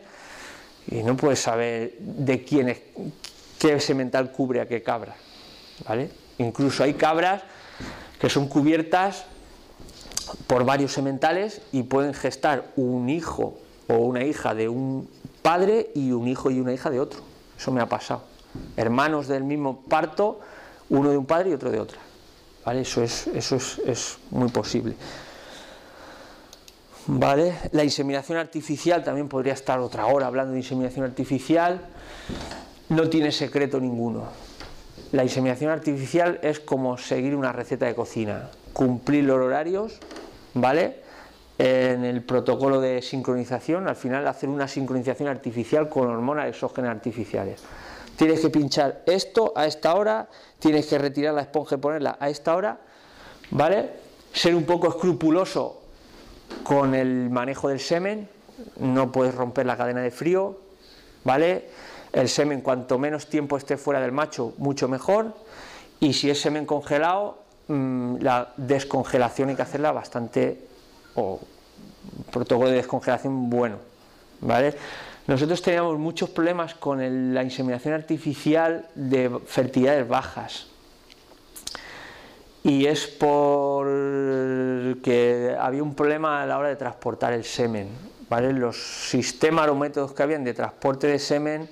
y no puedes saber de quién es, qué semental cubre a qué cabra. ¿vale? Incluso hay cabras que son cubiertas por varios sementales y pueden gestar un hijo o una hija de un padre y un hijo y una hija de otro. Eso me ha pasado. Hermanos del mismo parto, uno de un padre y otro de otra. ¿Vale? Eso, es, eso es, muy posible. ¿Vale? La inseminación artificial también podría estar otra hora hablando de inseminación artificial. No tiene secreto ninguno. La inseminación artificial es como seguir una receta de cocina, cumplir los horarios, ¿vale? En el protocolo de sincronización, al final hacer una sincronización artificial con hormonas exógenas artificiales. Tienes que pinchar esto a esta hora, tienes que retirar la esponja y ponerla a esta hora, ¿vale? Ser un poco escrupuloso con el manejo del semen, no puedes romper la cadena de frío, ¿vale? El semen, cuanto menos tiempo esté fuera del macho, mucho mejor. Y si es semen congelado, mm, la descongelación hay que hacerla bastante, o protocolo de descongelación bueno. ¿vale? Nosotros teníamos muchos problemas con la inseminación artificial de fertilidades bajas. Y es porque había un problema a la hora de transportar el semen. ¿vale? Los sistemas o métodos que habían de transporte de semen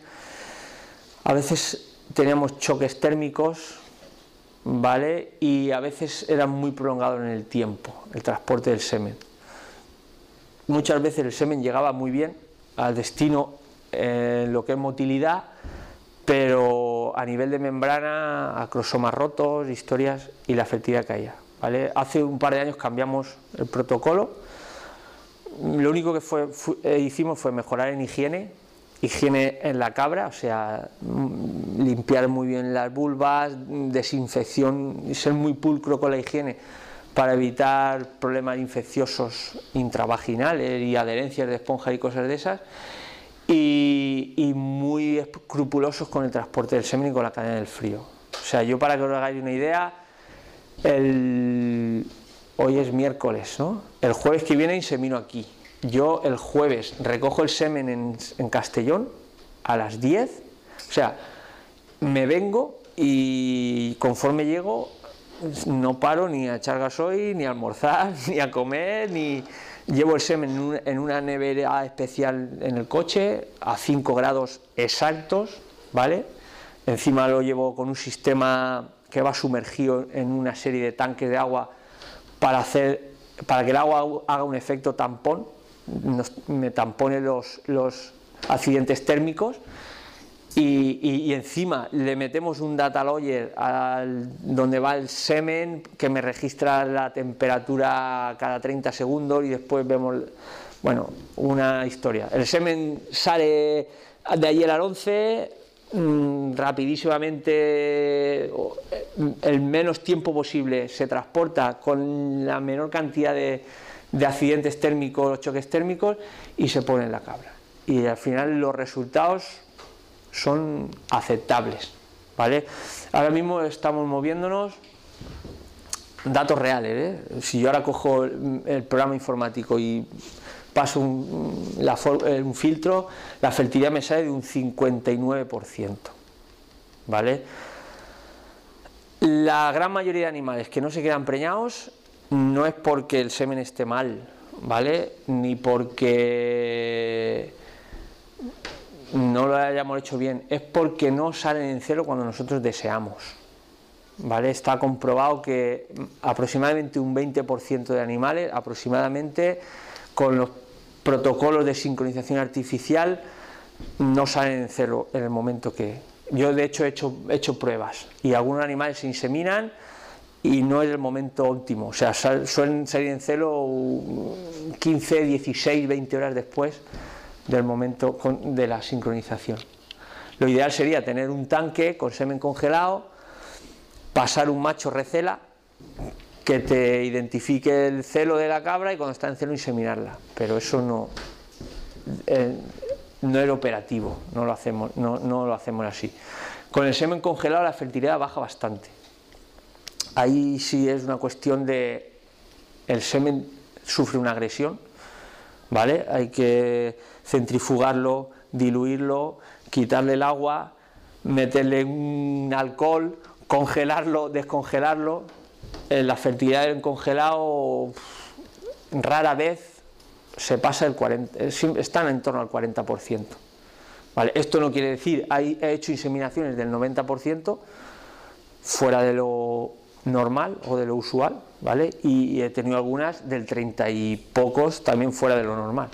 a veces teníamos choques térmicos, ¿vale? Y a veces eran muy prolongados en el tiempo, el transporte del semen. Muchas veces el semen llegaba muy bien al destino en lo que es motilidad, pero a nivel de membrana, acrosomas rotos, historias y la fertilidad caía. ¿vale? Hace un par de años cambiamos el protocolo. Lo único que fue, eh, hicimos fue mejorar en higiene, higiene en la cabra, o sea, limpiar muy bien las vulvas, desinfección, ser muy pulcro con la higiene para evitar problemas infecciosos intravaginales y adherencias de esponja y cosas de esas. Y, muy escrupulosos con el transporte del semen y con la cadena del frío. O sea, yo para que os hagáis una idea, el, hoy es miércoles, ¿no? El jueves que viene insemino aquí, yo el jueves recojo el semen en, Castellón a las 10, o sea, me vengo y conforme llego no paro ni a echar gasoil, ni a almorzar, ni a comer, ni llevo el semen en una nevera especial en el coche a 5 grados exactos, ¿vale? Encima lo llevo con un sistema que va sumergido en una serie de tanques de agua para hacer para que el agua haga un efecto tampón me tampone los, los accidentes térmicos y, encima le metemos un data logger al, donde va el semen que me registra la temperatura cada 30 segundos y después vemos Bueno, una historia. El semen sale de ayer al 11, mm, rapidísimamente, el menos tiempo posible, se transporta con la menor cantidad de, de accidentes térmicos, choques térmicos, y se pone en la cabra. Y al final los resultados son aceptables. ¿vale? Ahora mismo estamos moviéndonos datos reales. ¿eh? Si yo ahora cojo el, programa informático y paso un, un, filtro, la fertilidad me sale de un 59%. ¿Vale? La gran mayoría de animales que no se quedan preñados no es porque el semen esté mal, ¿vale? Ni porque no lo hayamos hecho bien, es porque no salen en cero cuando nosotros deseamos. ¿Vale? Está comprobado que aproximadamente un 20% de animales, aproximadamente con los protocolos de sincronización artificial, no salen en cero en el momento que... Yo de hecho he hecho, he hecho pruebas y algunos animales se inseminan y no es el momento óptimo, o sea, suelen salir en cero 15, 16, 20 horas después del momento de la sincronización. Lo ideal sería tener un tanque con semen congelado, pasar un macho recela que te identifique el celo de la cabra y cuando está en celo inseminarla, pero eso no, eh, no es operativo, no lo, hacemos, no, no lo hacemos así. Con el semen congelado la fertilidad baja bastante. Ahí sí es una cuestión de el semen sufre una agresión, ¿vale? Hay que centrifugarlo, diluirlo, quitarle el agua, meterle un alcohol, congelarlo, descongelarlo. En la fertilidad en congelado rara vez se pasa el 40, están en torno al 40%. ¿Vale? Esto no quiere decir, he hecho inseminaciones del 90% fuera de lo normal o de lo usual, ¿vale? Y, he tenido algunas del 30 y pocos también fuera de lo normal.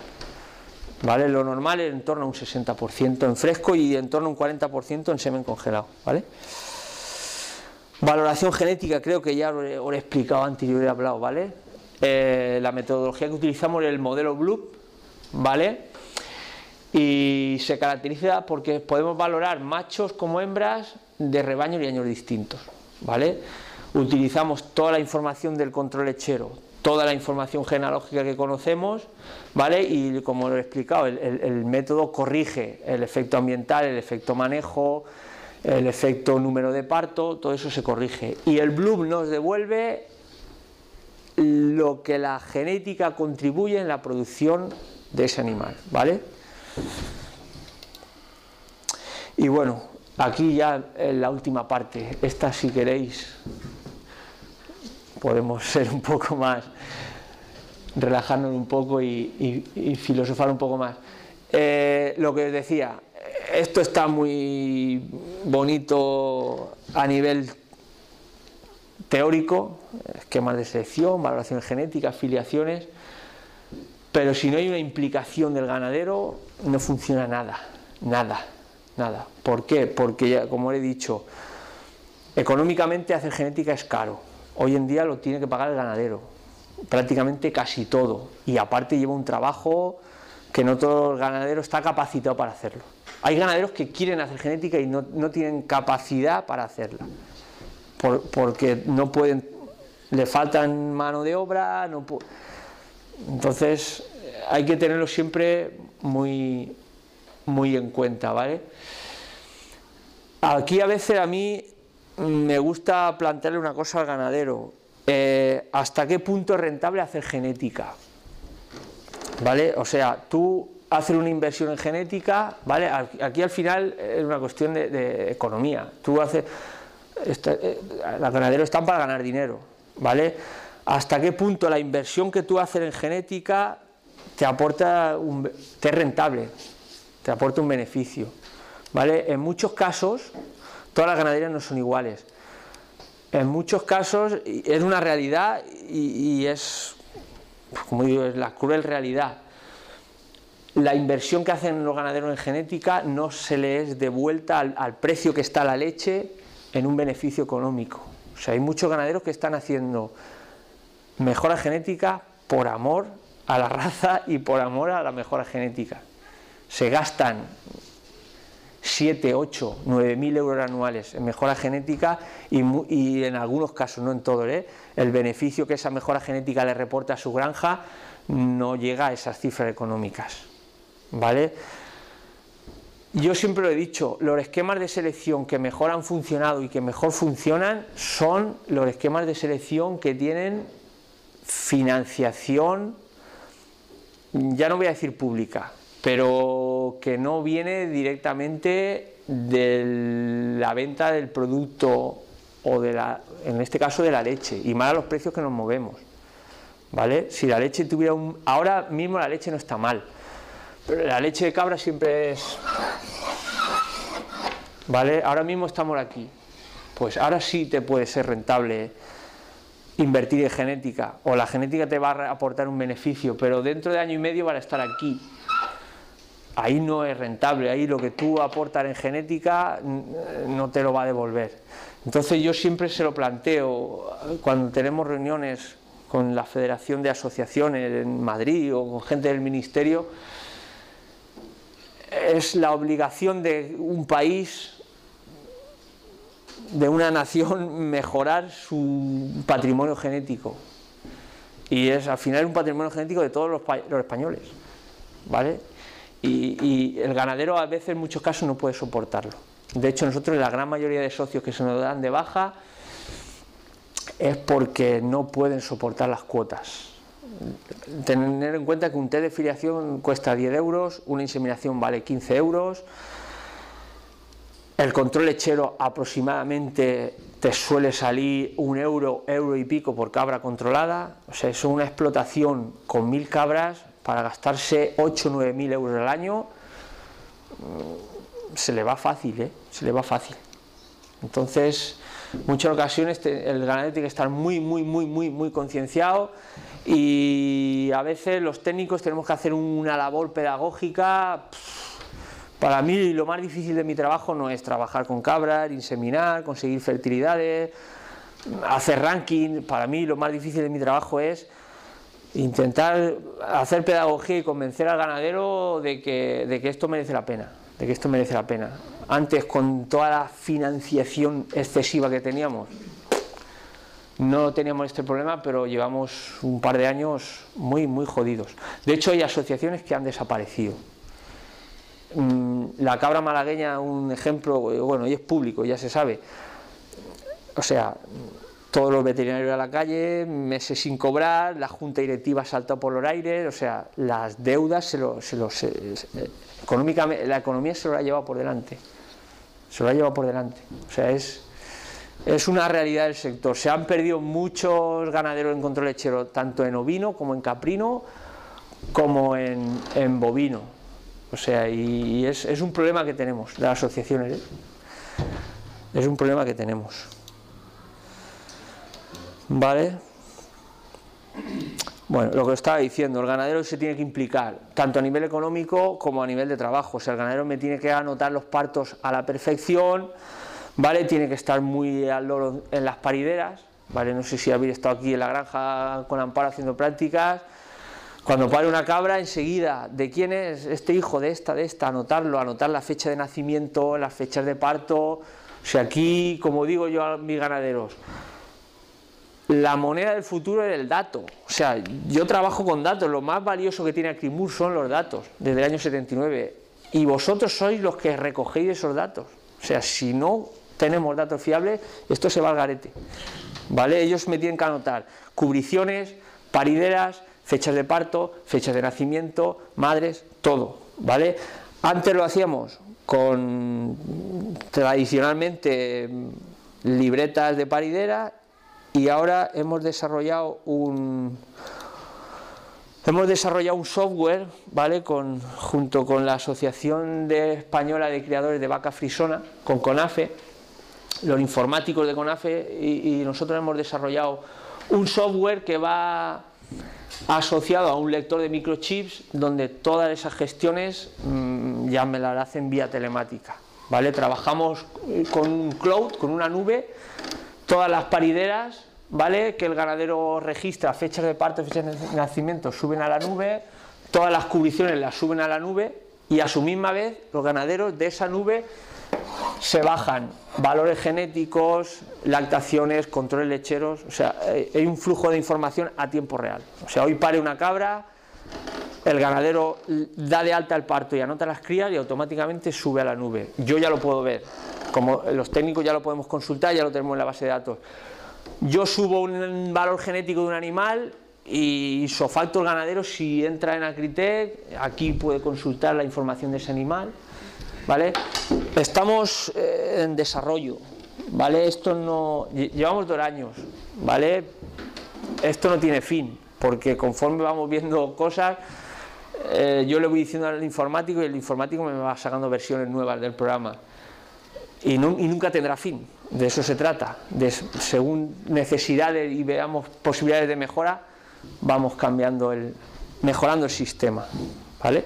¿Vale? Lo normal es en torno a un 60% en fresco y en torno a un 40% en semen congelado, ¿vale? Valoración genética, creo que ya os he, explicado antes y he hablado, ¿vale? Eh, la metodología que utilizamos es el modelo Bloop, ¿vale? Y se caracteriza porque podemos valorar machos como hembras de rebaños y años distintos, ¿vale? Utilizamos toda la información del control lechero, toda la información genealógica que conocemos, ¿vale? Y como lo he explicado, el, método corrige el efecto ambiental, el efecto manejo, el efecto número de parto, todo eso se corrige. Y el Bloom nos devuelve lo que la genética contribuye en la producción de ese animal, ¿vale? Y bueno, aquí ya la última parte, esta si queréis podemos ser un poco más, relajarnos un poco y, filosofar un poco más. Eh, lo que os decía, esto está muy bonito a nivel teórico, esquemas de selección, valoración genética, afiliaciones, pero si no hay una implicación del ganadero, no funciona nada, nada, nada. ¿Por qué? Porque, ya, como he dicho, económicamente hacer genética es caro hoy en día lo tiene que pagar el ganadero, prácticamente casi todo, y aparte lleva un trabajo que no todo el ganadero está capacitado para hacerlo. Hay ganaderos que quieren hacer genética y no, tienen capacidad para hacerla, porque no pueden, le faltan mano de obra, no entonces hay que tenerlo siempre muy, muy en cuenta, ¿vale? Aquí a veces a mí me gusta plantearle una cosa al ganadero. Eh, ¿Hasta qué punto es rentable hacer genética? ¿Vale? O sea, tú hacer una inversión en genética, ¿vale? Aquí al final es una cuestión de, economía. Tú haces. Eh, los ganaderos están para ganar dinero, ¿vale? ¿Hasta qué punto la inversión que tú haces en genética te aporta un, te es rentable, te aporta un beneficio? ¿Vale? En muchos casos, Todas las ganaderías no son iguales. En muchos casos es una realidad y, es, como digo, es la cruel realidad. La inversión que hacen los ganaderos en genética no se les es devuelta al, al precio que está la leche en un beneficio económico. O sea, hay muchos ganaderos que están haciendo mejora genética por amor a la raza y por amor a la mejora genética. Se gastan 7, 8, 9 mil euros anuales en mejora genética y, en algunos casos, no en todo, ¿eh? el beneficio que esa mejora genética le reporta a su granja no llega a esas cifras económicas. ¿Vale? Yo siempre lo he dicho, los esquemas de selección que mejor han funcionado y que mejor funcionan son los esquemas de selección que tienen financiación, ya no voy a decir pública, pero que no viene directamente de la venta del producto o de la, en este caso de la leche, y más a los precios que nos movemos. ¿Vale? Si la leche tuviera un. Ahora mismo la leche no está mal, pero la leche de cabra siempre es. ¿Vale? Ahora mismo estamos aquí. Pues ahora sí te puede ser rentable invertir en genética, o la genética te va a aportar un beneficio, pero dentro de año y medio van a estar aquí ahí no es rentable, ahí lo que tú aportas en genética no te lo va a devolver. Entonces yo siempre se lo planteo cuando tenemos reuniones con la Federación de Asociaciones en Madrid o con gente del Ministerio, es la obligación de un país, de una nación, mejorar su patrimonio genético. Y es al final un patrimonio genético de todos los, los españoles. ¿Vale? Y, el ganadero a veces en muchos casos no puede soportarlo. De hecho, nosotros la gran mayoría de socios que se nos dan de baja es porque no pueden soportar las cuotas. Tener en cuenta que un test de filiación cuesta 10 euros, una inseminación vale 15 euros, el control lechero aproximadamente te suele salir un euro, euro y pico por cabra controlada, o sea, es una explotación con mil cabras para gastarse 8 o 9 mil euros al año, se le va fácil, ¿eh? se le va fácil. Entonces, muchas ocasiones el ganadero tiene que estar muy, muy, muy, muy, muy concienciado y a veces los técnicos tenemos que hacer una labor pedagógica. Para mí lo más difícil de mi trabajo no es trabajar con cabras, inseminar, conseguir fertilidades, hacer ranking. Para mí lo más difícil de mi trabajo es intentar hacer pedagogía y convencer al ganadero de que, de que esto merece la pena, de que esto merece la pena. Antes, con toda la financiación excesiva que teníamos, no teníamos este problema, pero llevamos un par de años muy, muy jodidos. De hecho, hay asociaciones que han desaparecido. Mm, la cabra malagueña, un ejemplo, bueno, y es público, ya se sabe. O sea, todos los veterinarios a la calle, meses sin cobrar, la junta directiva saltó por los aires, o sea, las deudas se lo, se lo la economía se lo ha llevado por delante, se lo ha llevado por delante, o sea, es, una realidad del sector. Se han perdido muchos ganaderos en control lechero, tanto en ovino como en caprino, como en, bovino, o sea, y, es, un problema que tenemos las asociaciones, ¿eh? es un problema que tenemos. ¿Vale? Bueno, lo que estaba diciendo, el ganadero se tiene que implicar, tanto a nivel económico como a nivel de trabajo. O sea, el ganadero me tiene que anotar los partos a la perfección, ¿vale? Tiene que estar muy al loro en las parideras, ¿vale? No sé si habéis estado aquí en la granja con Amparo haciendo prácticas. Cuando pare una cabra, enseguida, ¿de quién es este hijo, de esta, de esta? Anotarlo, anotar la fecha de nacimiento, las fechas de parto. O sea, aquí, como digo yo a mis ganaderos, la moneda del futuro es el dato. O sea, yo trabajo con datos, lo más valioso que tiene Acrimur son los datos, desde el año 79. Y vosotros sois los que recogéis esos datos. O sea, si no tenemos datos fiables, esto se va al garete. ¿Vale? Ellos me tienen que anotar cubriciones, parideras, fechas de parto, fechas de nacimiento, madres, todo. ¿Vale? Antes lo hacíamos con tradicionalmente libretas de paridera y ahora hemos desarrollado un hemos desarrollado un software vale con junto con la asociación española de criadores de vaca frisona con CONAFE los informáticos de CONAFE y, nosotros hemos desarrollado un software que va asociado a un lector de microchips donde todas esas gestiones mm, ya me las hacen vía telemática vale trabajamos con un cloud con una nube todas las parideras ¿vale? Que el ganadero registra fechas de parto, fechas de nacimiento, suben a la nube, todas las cubriciones las suben a la nube y a su misma vez los ganaderos de esa nube se bajan valores genéticos, lactaciones, controles lecheros, o sea, eh, hay un flujo de información a tiempo real. O sea, hoy pare una cabra, el ganadero da de alta el parto y anota las crías y automáticamente sube a la nube. Yo ya lo puedo ver, como los técnicos ya lo podemos consultar, ya lo tenemos en la base de datos. Yo subo un valor genético de un animal y sofacto el ganadero si entra en Acritec, aquí puede consultar la información de ese animal, ¿vale? Estamos eh, en desarrollo, ¿vale? Esto no llevamos dos años, ¿vale? Esto no tiene fin, porque conforme vamos viendo cosas eh, yo le voy diciendo al informático y el informático me va sacando versiones nuevas del programa y nunca tendrá fin, de eso se trata, según necesidades y veamos posibilidades de mejora, vamos cambiando el, mejorando el sistema, ¿vale?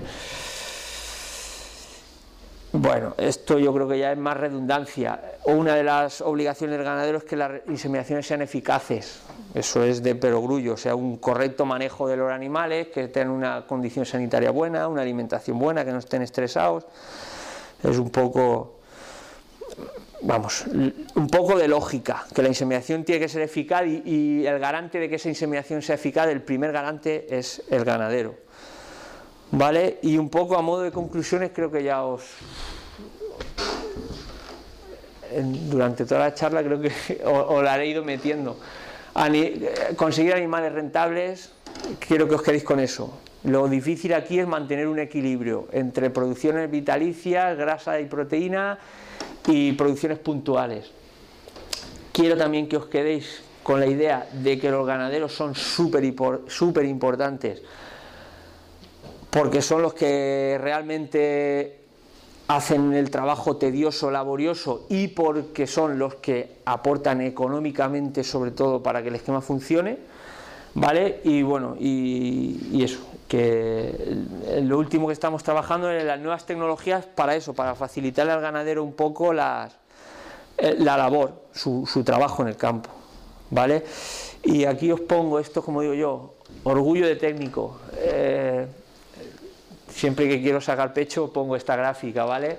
Bueno, esto yo creo que ya es más redundancia. Una de las obligaciones del ganadero es que las inseminaciones sean eficaces. Eso es de perogrullo, o sea, un correcto manejo de los animales, que tengan una condición sanitaria buena, una alimentación buena, que no estén estresados. Es un poco, vamos, un poco de lógica, que la inseminación tiene que ser eficaz y, y el garante de que esa inseminación sea eficaz, el primer garante es el ganadero. ¿Vale? Y un poco a modo de conclusiones creo que ya os... Durante toda la charla creo que os, la he ido metiendo. conseguir animales rentables, quiero que os quedéis con eso. Lo difícil aquí es mantener un equilibrio entre producciones vitalicias, grasa y proteína y producciones puntuales. Quiero también que os quedéis con la idea de que los ganaderos son súper importantes porque son los que realmente hacen el trabajo tedioso, laborioso y porque son los que aportan económicamente sobre todo para que el esquema funcione, ¿vale? Y bueno, y, eso, que lo último que estamos trabajando en las nuevas tecnologías para eso, para facilitarle al ganadero un poco las, eh, la labor, su, trabajo en el campo, ¿vale? Y aquí os pongo esto, como digo yo, orgullo de técnico. Eh, siempre que quiero sacar pecho pongo esta gráfica, ¿vale?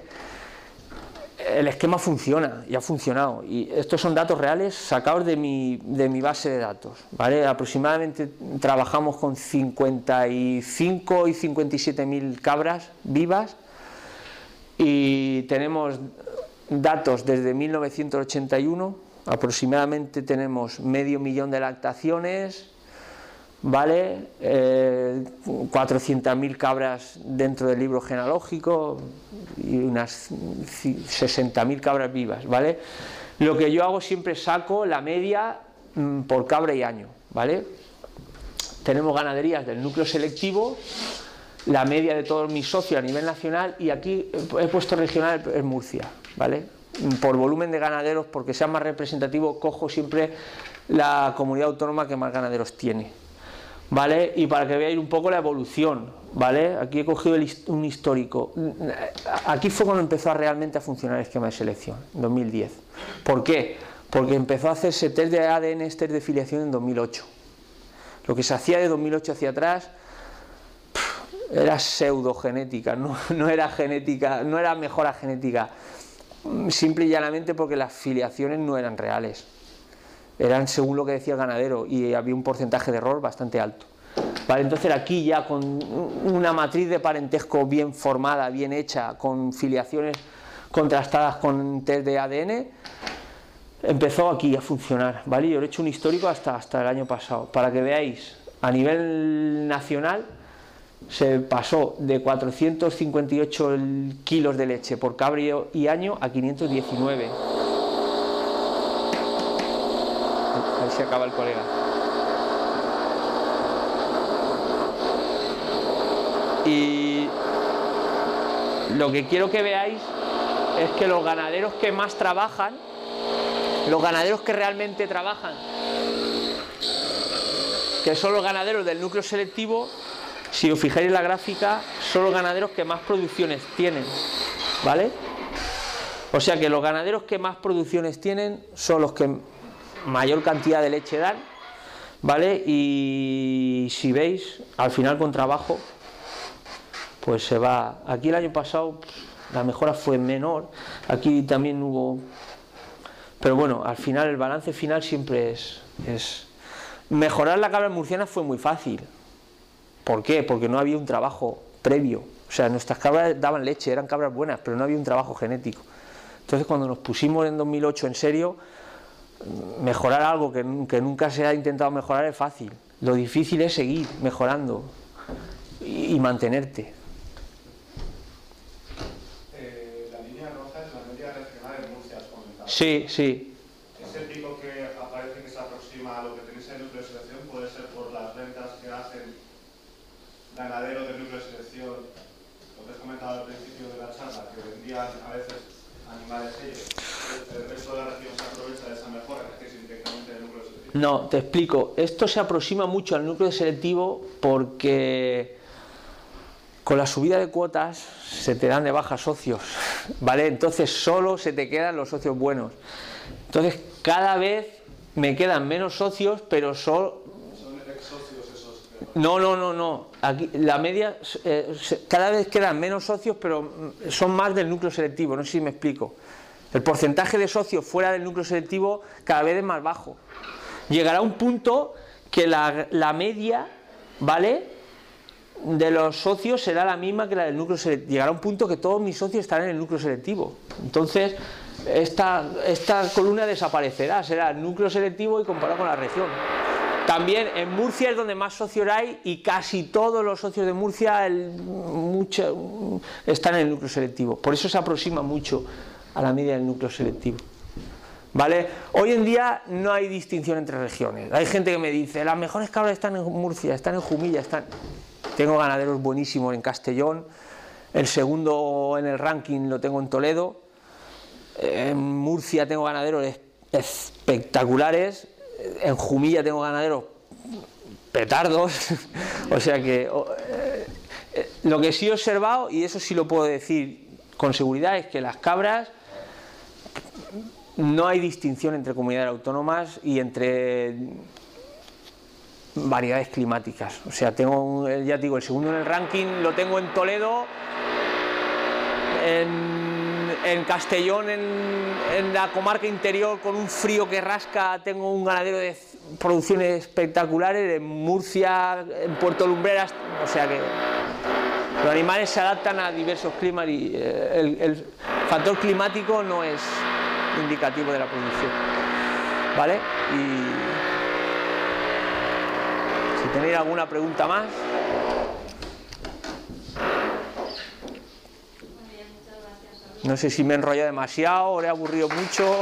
El esquema funciona y ha funcionado. Y estos son datos reales sacados de mi, de mi base de datos, ¿vale? Aproximadamente trabajamos con 55 y 57 mil cabras vivas y tenemos datos desde 1981, aproximadamente tenemos medio millón de lactaciones, ¿vale? Eh, 400.000 cabras dentro del libro genealógico y unas 60.000 cabras vivas, ¿vale? Lo que yo hago siempre saco la media mm, por cabra y año, ¿vale? Tenemos ganaderías del núcleo selectivo, la media de todos mis socios a nivel nacional y aquí he puesto regional en Murcia, ¿vale? Por volumen de ganaderos, porque sea más representativo, cojo siempre la comunidad autónoma que más ganaderos tiene. ¿Vale? Y para que veáis un poco la evolución, ¿vale? Aquí he cogido un histórico. Aquí fue cuando empezó realmente a funcionar el esquema de selección, en 2010. ¿Por qué? Porque empezó a hacerse test de ADN, test de filiación en 2008. Lo que se hacía de 2008 hacia atrás era pseudogenética, no, no era genética, no era mejora genética, simple y llanamente porque las filiaciones no eran reales eran según lo que decía el ganadero y había un porcentaje de error bastante alto. Vale, entonces aquí ya con una matriz de parentesco bien formada, bien hecha, con filiaciones contrastadas con test de ADN, empezó aquí a funcionar, ¿vale? Yo he hecho un histórico hasta, hasta el año pasado, para que veáis, a nivel nacional se pasó de 458 kilos de leche por cabrio y año a 519. Si acaba el colega. Y lo que quiero que veáis es que los ganaderos que más trabajan, los ganaderos que realmente trabajan, que son los ganaderos del núcleo selectivo, si os fijáis en la gráfica, son los ganaderos que más producciones tienen, ¿vale? O sea que los ganaderos que más producciones tienen son los que mayor cantidad de leche dan, ¿vale? Y si veis, al final con trabajo, pues se va. Aquí el año pasado la mejora fue menor, aquí también hubo. Pero bueno, al final el balance final siempre es. Mejorar la cabra murciana fue muy fácil. ¿Por qué? Porque no había un trabajo previo. O sea, nuestras cabras daban leche, eran cabras buenas, pero no había un trabajo genético. Entonces, cuando nos pusimos en 2008 en serio, mejorar algo que, que nunca se ha intentado mejorar es fácil. Lo difícil es seguir mejorando y, y mantenerte. Eh, la línea roja es la media regional de Murcia, has comentado. Sí, sí. Ese pico que aparece que se aproxima a lo que tenéis en el núcleo de selección puede ser por las ventas que hacen ganaderos del núcleo de selección, lo que has comentado al principio de la charla, que vendían a veces animales ellos. El resto de la región se aprovecha de esa mejora núcleo de selección. No, te explico. Esto se aproxima mucho al núcleo selectivo porque con la subida de cuotas se te dan de baja socios, ¿vale? Entonces solo se te quedan los socios buenos. Entonces cada vez me quedan menos socios, pero solo... Son ex socios esos. que- No, no, no, no. Aquí, la media, eh, cada vez quedan menos socios, pero mm, son más del núcleo selectivo, no sé si me explico. El porcentaje de socios fuera del núcleo selectivo cada vez es más bajo. Llegará un punto que la, la media, ¿vale? De los socios será la misma que la del núcleo selectivo. Llegará un punto que todos mis socios estarán en el núcleo selectivo. Entonces, esta, esta columna desaparecerá, será el núcleo selectivo y comparado con la región. También en Murcia es donde más socios hay y casi todos los socios de Murcia están en el núcleo selectivo. Por eso se aproxima mucho a la media del núcleo selectivo. ¿Vale? Hoy en día no hay distinción entre regiones. Hay gente que me dice, las mejores cabras están en Murcia, están en Jumilla, están... Tengo ganaderos buenísimos en Castellón, el segundo en el ranking lo tengo en Toledo, en Murcia tengo ganaderos es- espectaculares, en Jumilla tengo ganaderos petardos, o sea que eh, eh, lo que sí he observado, y eso sí lo puedo decir con seguridad, es que las cabras no hay distinción entre comunidades autónomas y entre variedades climáticas. O sea, tengo, ya digo, el segundo en el ranking lo tengo en Toledo, en, en Castellón, en, la comarca interior, con un frío que rasca, tengo un ganadero de producciones espectaculares, en Murcia, en Puerto Lumbreras, o sea que los animales se adaptan a diversos climas y eh, el, el factor climático no es indicativo de la producción. ¿Vale? Y si tenéis alguna pregunta más. Muy bien, muchas gracias. Saludos. No sé si me he enrollado demasiado le he aburrido mucho.